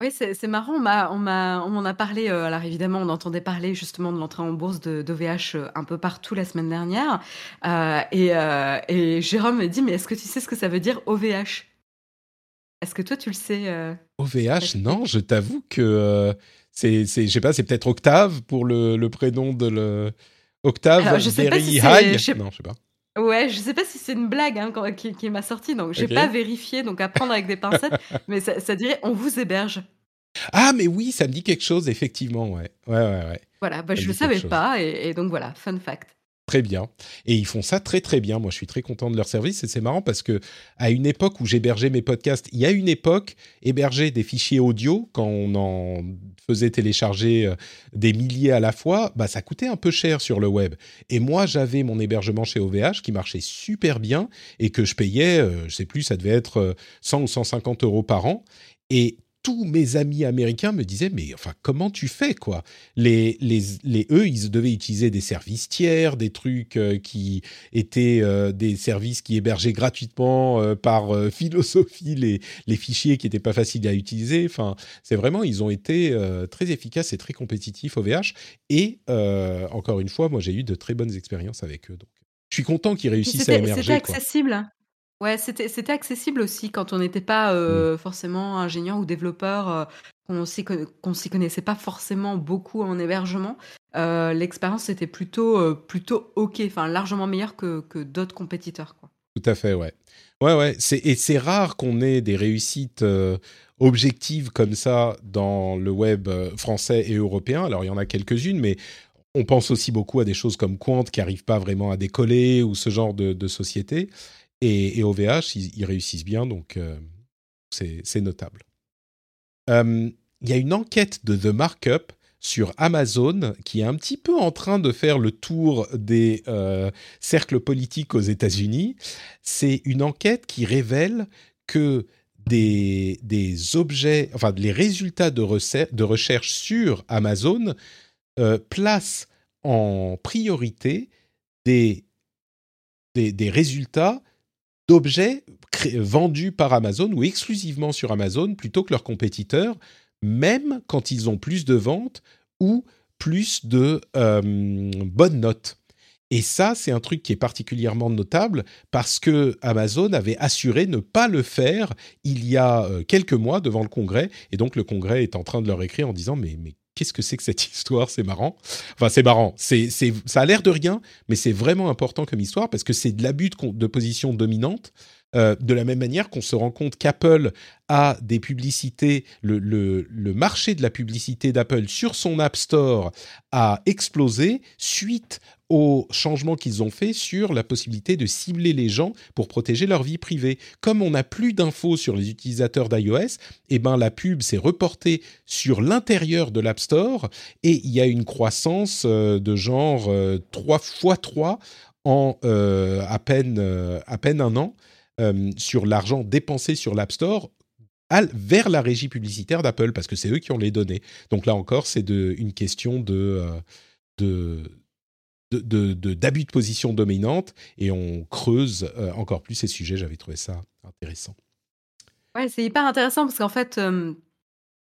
Oui, c'est marrant, on m'a on m'a on m'en a parlé, euh, alors évidemment, on entendait parler justement de l'entrée en bourse de d'OVH, euh, un peu partout la semaine dernière, euh, et et Jérôme me dit: «Mais est-ce que tu sais ce que ça veut dire OVH?» Est-ce que toi tu le sais, OVH, non, je t'avoue que, c'est c'est je sais pas, c'est peut-être Octave pour le le prénom de le Octave je sais pas si Non, je sais pas. Ouais, je sais pas si c'est une blague hein, qui, m'a sorti, donc j'ai pas vérifié, donc à prendre avec des pincettes, mais ça, dirait on vous héberge. Ah, mais oui, ça me dit quelque chose, effectivement, ouais. Ouais, ouais, ouais. Voilà, bah, je le savais pas, et, donc voilà, fun fact très bien. Et ils font ça très très bien. Moi, je suis très content de leur service. Et c'est marrant parce que à une époque où j'hébergeais mes podcasts, il y a une époque, héberger des fichiers audio, quand on en faisait télécharger euh, des milliers à la fois, bah, ça coûtait un peu cher sur le web. Et moi, j'avais mon hébergement chez OVH qui marchait super bien et que je payais, euh, je sais plus, ça devait être 100 euh, ou 150 euros par an. Et tous mes amis américains me disaient mais enfin comment tu fais quoi? Les, les, les eux ils devaient utiliser des services tiers des trucs euh, qui étaient euh, des services qui hébergeaient gratuitement euh, par philosophie les, les fichiers qui n'étaient pas faciles à utiliser. Enfin c'est vraiment ils ont été très efficaces et très compétitifs au VH et encore une fois moi j'ai eu de très bonnes expériences avec eux donc. Je suis content qu'ils réussissent à émerger c'était accessible? Ouais, c'était c'était accessible aussi quand on n'était pas, heu, forcément ingénieur ou développeur, heu, qu'on s'y qu'on s'y connaissait pas forcément beaucoup en hébergement. Heu, l'expérience était plutôt, plutôt OK, enfin largement meilleure que que d'autres compétiteurs, quoi. Tout à fait, ouais. Ouais, ouais, c'est et c'est rare qu'on ait des réussites, objectives comme ça dans le web, français et européen. Alors il y en a quelques-unes, mais on pense aussi beaucoup à des choses comme Quant qui arrivent pas vraiment à décoller ou ce genre de de sociétés et et OVH, ils réussissent bien donc heu, c'est notable. Hem, il y a une enquête de The Markup sur Amazon qui est un petit peu en train de faire le tour des euh, cercles politiques aux États-Unis. C'est une enquête qui révèle que des, des objets, enfin les résultats de, rece- de recherche sur Amazon euh, placent en priorité des, des, des résultats d'objets vendus par Amazon ou exclusivement sur Amazon plutôt que leurs compétiteurs, même quand ils ont plus de ventes ou plus de euh, bonnes notes. Et ça, c'est un truc qui est particulièrement notable parce que Amazon avait assuré ne pas le faire il y a euh, quelques mois devant le Congrès. Et donc, le Congrès est en train de leur écrire en disant mais qu'est-ce que c'est que cette histoire C'est marrant. Enfin, c'est marrant. C'est, c'est, ça a l'air de rien, mais c'est vraiment important comme histoire parce que c'est de l'abus de, de position dominante. Euh, de la même manière qu'on se rend compte qu'Apple a des publicités, le, le- le marché de la publicité d'Apple sur son App Store a explosé suite aux changements qu'ils ont fait sur la possibilité de cibler les gens pour protéger leur vie privée. Comme on n'a plus d'infos sur les utilisateurs d'iOS, eh ben la pub s'est reportée sur l'intérieur de l'App Store et il y a une croissance euh, de genre euh, 3 fois 3 en euh, à, peine, euh, à peine un an euh, sur l'argent dépensé sur l'App Store vers la régie publicitaire d'Apple parce que c'est eux qui ont les données. Donc là encore, c'est une question de, euh, de, de, de- de- d'abus de position dominante et on creuse euh, encore plus ces sujets. J'avais trouvé ça intéressant. Ouais, c'est hyper intéressant parce qu'en fait, hem,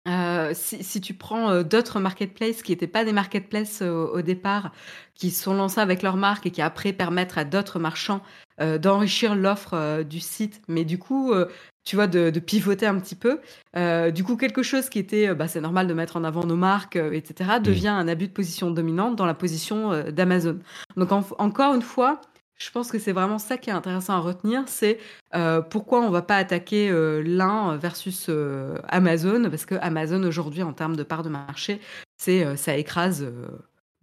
heu, si si tu prends, heu, d'autres marketplaces qui étaient pas des marketplaces au au départ, qui se sont lancés avec leur marque et qui après permettent à d'autres marchands, heu, d'enrichir l'offre, heu, du site, mais du coup, heu, tu vois, de de pivoter un petit peu. Heu, du coup, quelque chose qui était, heu, bah, c'est normal de mettre en avant nos marques, heu, et cetera, devient un abus de position dominante dans la position, heu, d'Amazon. Donc enf encore une fois, je pense que c'est vraiment ça qui est intéressant à retenir, c'est, heu, pourquoi on va pas attaquer, heu, l'un versus, heu, Amazon? Parce que Amazon aujourd'hui en termes de part de marché, c'est, ça écrase,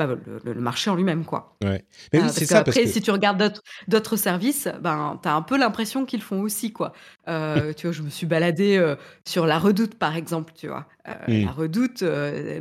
bah, le marché en lui-même, quoi. Ouais. Mais oui, parce c'est ça parce qu'après que si tu regardes d'autres services, ben, tu as un peu l'impression qu'ils font aussi, quoi. Heu, tu vois, je me suis baladée, heu, sur La Redoute, par exemple, tu vois? La Redoute,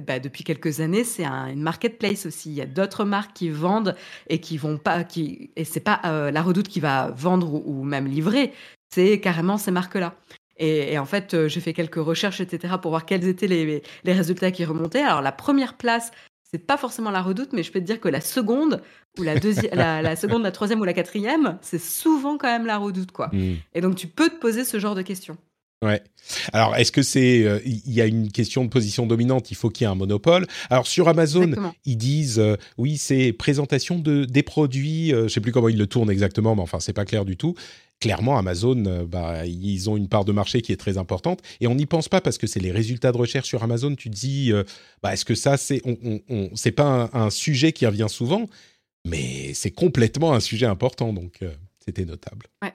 bah, depuis quelques années, c'est un une marketplace aussi. Il y a d'autres marques qui vendent et qui vont pas qui et c'est pas, La Redoute qui va vendre ou ou même livrer, c'est carrément ces marques-là. Et et en fait, j'ai fait quelques recherches et cetera pour voir quels étaient les les résultats qui remontaient. Alors la 1re place, c'est pas forcément La Redoute, mais je peux te dire que la seconde ou la deuxi la la seconde, la 3e ou la 4e, c'est souvent quand même La Redoute, quoi. Mmh. Et donc tu peux te poser ce genre de questions. Ouais. Alors, est-ce que c'est euh, il y a une question de position dominante Il faut qu'il y ait un monopole. Alors sur Amazon, Exactement. ils disent euh, oui, c'est présentation de des produits. euh, je sais plus comment ils le tournent exactement, mais enfin c'est pas clair du tout. Clairement, Amazon, euh, bah, ils ont une part de marché qui est très importante et on n'y pense pas parce que c'est les résultats de recherche sur Amazon. Tu te dis, euh, bah, est-ce que ça c'est on, on, on- c'est pas un, un sujet qui revient souvent, mais c'est complètement un sujet important, donc euh, c'était notable. Ouais.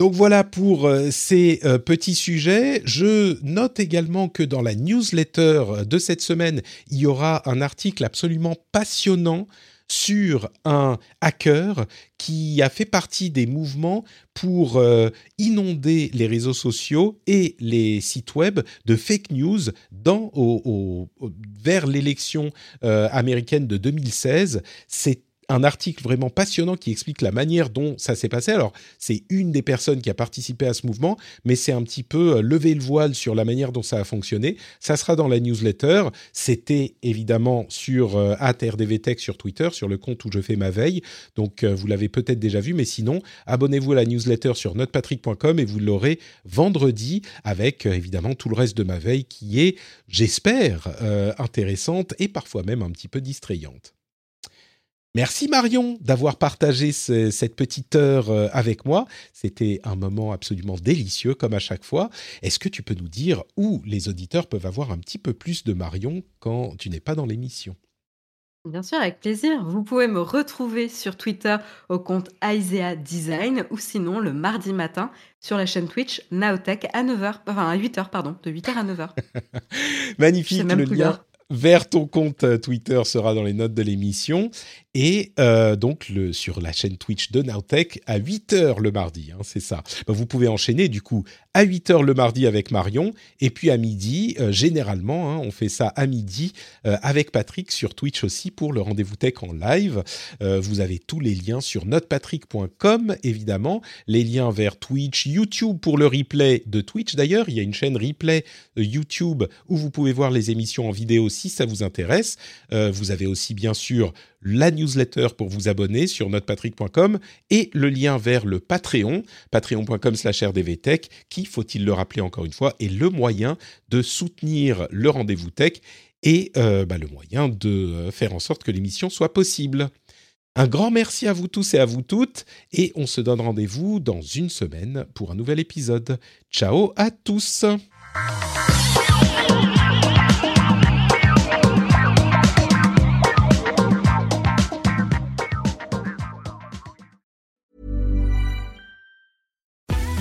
Donc voilà pour ces petits sujets. Je note également que dans la newsletter de cette semaine, il y aura un article absolument passionnant sur un hacker qui a fait partie des mouvements pour euh, inonder les réseaux sociaux et les sites web de fake news vers l'élection euh, américaine de 2016. C'est un article vraiment passionnant qui explique la manière dont ça s'est passé. Alors, c'est une des personnes qui a participé à ce mouvement, mais c'est un petit peu euh, lever le voile sur la manière dont ça a fonctionné. Ça sera dans la newsletter. C'était évidemment sur euh, @rdvtech sur Twitter, sur le compte où je fais ma veille. Donc, euh, vous l'avez peut-être déjà vu, mais sinon, abonnez-vous à la newsletter sur notrepatrick.com et vous l'aurez vendredi avec euh, évidemment tout le reste de ma veille qui est, j'espère, intéressante et parfois même un petit peu distrayante. Merci Marion d'avoir partagé cette petite heure euh, avec moi. C'était un moment absolument délicieux comme à chaque fois. Est-ce que tu peux nous dire où les auditeurs peuvent avoir un petit peu plus de Marion quand tu n'es pas dans l'émission? Bien sûr, avec plaisir. Vous pouvez me retrouver sur Twitter au compte Isaiah Design ou sinon le mardi matin sur la chaîne Twitch Naotech à 9h, enfin à 8h, pardon, de 8h à 9h. Magnifique, le lien vers ton compte euh, Twitter sera dans les notes de l'émission et euh, donc sur la chaîne Twitch de Nowtech à 8h le mardi, hein, c'est ça. Bah, vous pouvez enchaîner du coup à 8h le mardi avec Marion et puis à midi, euh, généralement, hein, on fait ça à midi euh, avec Patrick sur Twitch aussi pour le rendez-vous tech en live. Euh, vous avez tous les liens sur notrepatrick.com évidemment, les liens vers Twitch, YouTube pour le replay de Twitch d'ailleurs, il y a une chaîne replay YouTube où vous pouvez voir les émissions en vidéo si ça vous intéresse. vous avez aussi bien sûr la newsletter pour vous abonner sur notrepatrick.com et le lien vers le Patreon, patreon.com slash rdvtech, qui, faut-il le rappeler encore une fois, est le moyen de soutenir le rendez-vous tech et euh, bah, le moyen de euh, faire en sorte que l'émission soit possible. Un grand merci à vous tous et à vous toutes, et on se donne rendez-vous dans une semaine pour un nouvel épisode. Ciao à tous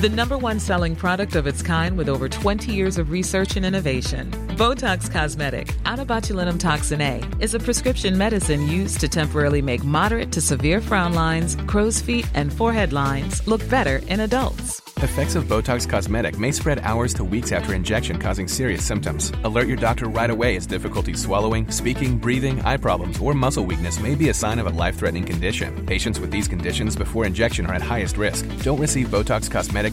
The number one selling product of its kind with over 20 years of research and innovation. Botox Cosmetic, out of botulinum toxin A, is a prescription medicine used to temporarily make moderate to severe frown lines, crow's feet, and forehead lines look better in adults. Effects of Botox Cosmetic may spread hours to weeks after injection, causing serious symptoms. Alert your doctor right away as difficulty swallowing, speaking, breathing, eye problems, or muscle weakness may be a sign of a life threatening condition. Patients with these conditions before injection are at highest risk. Don't receive Botox Cosmetic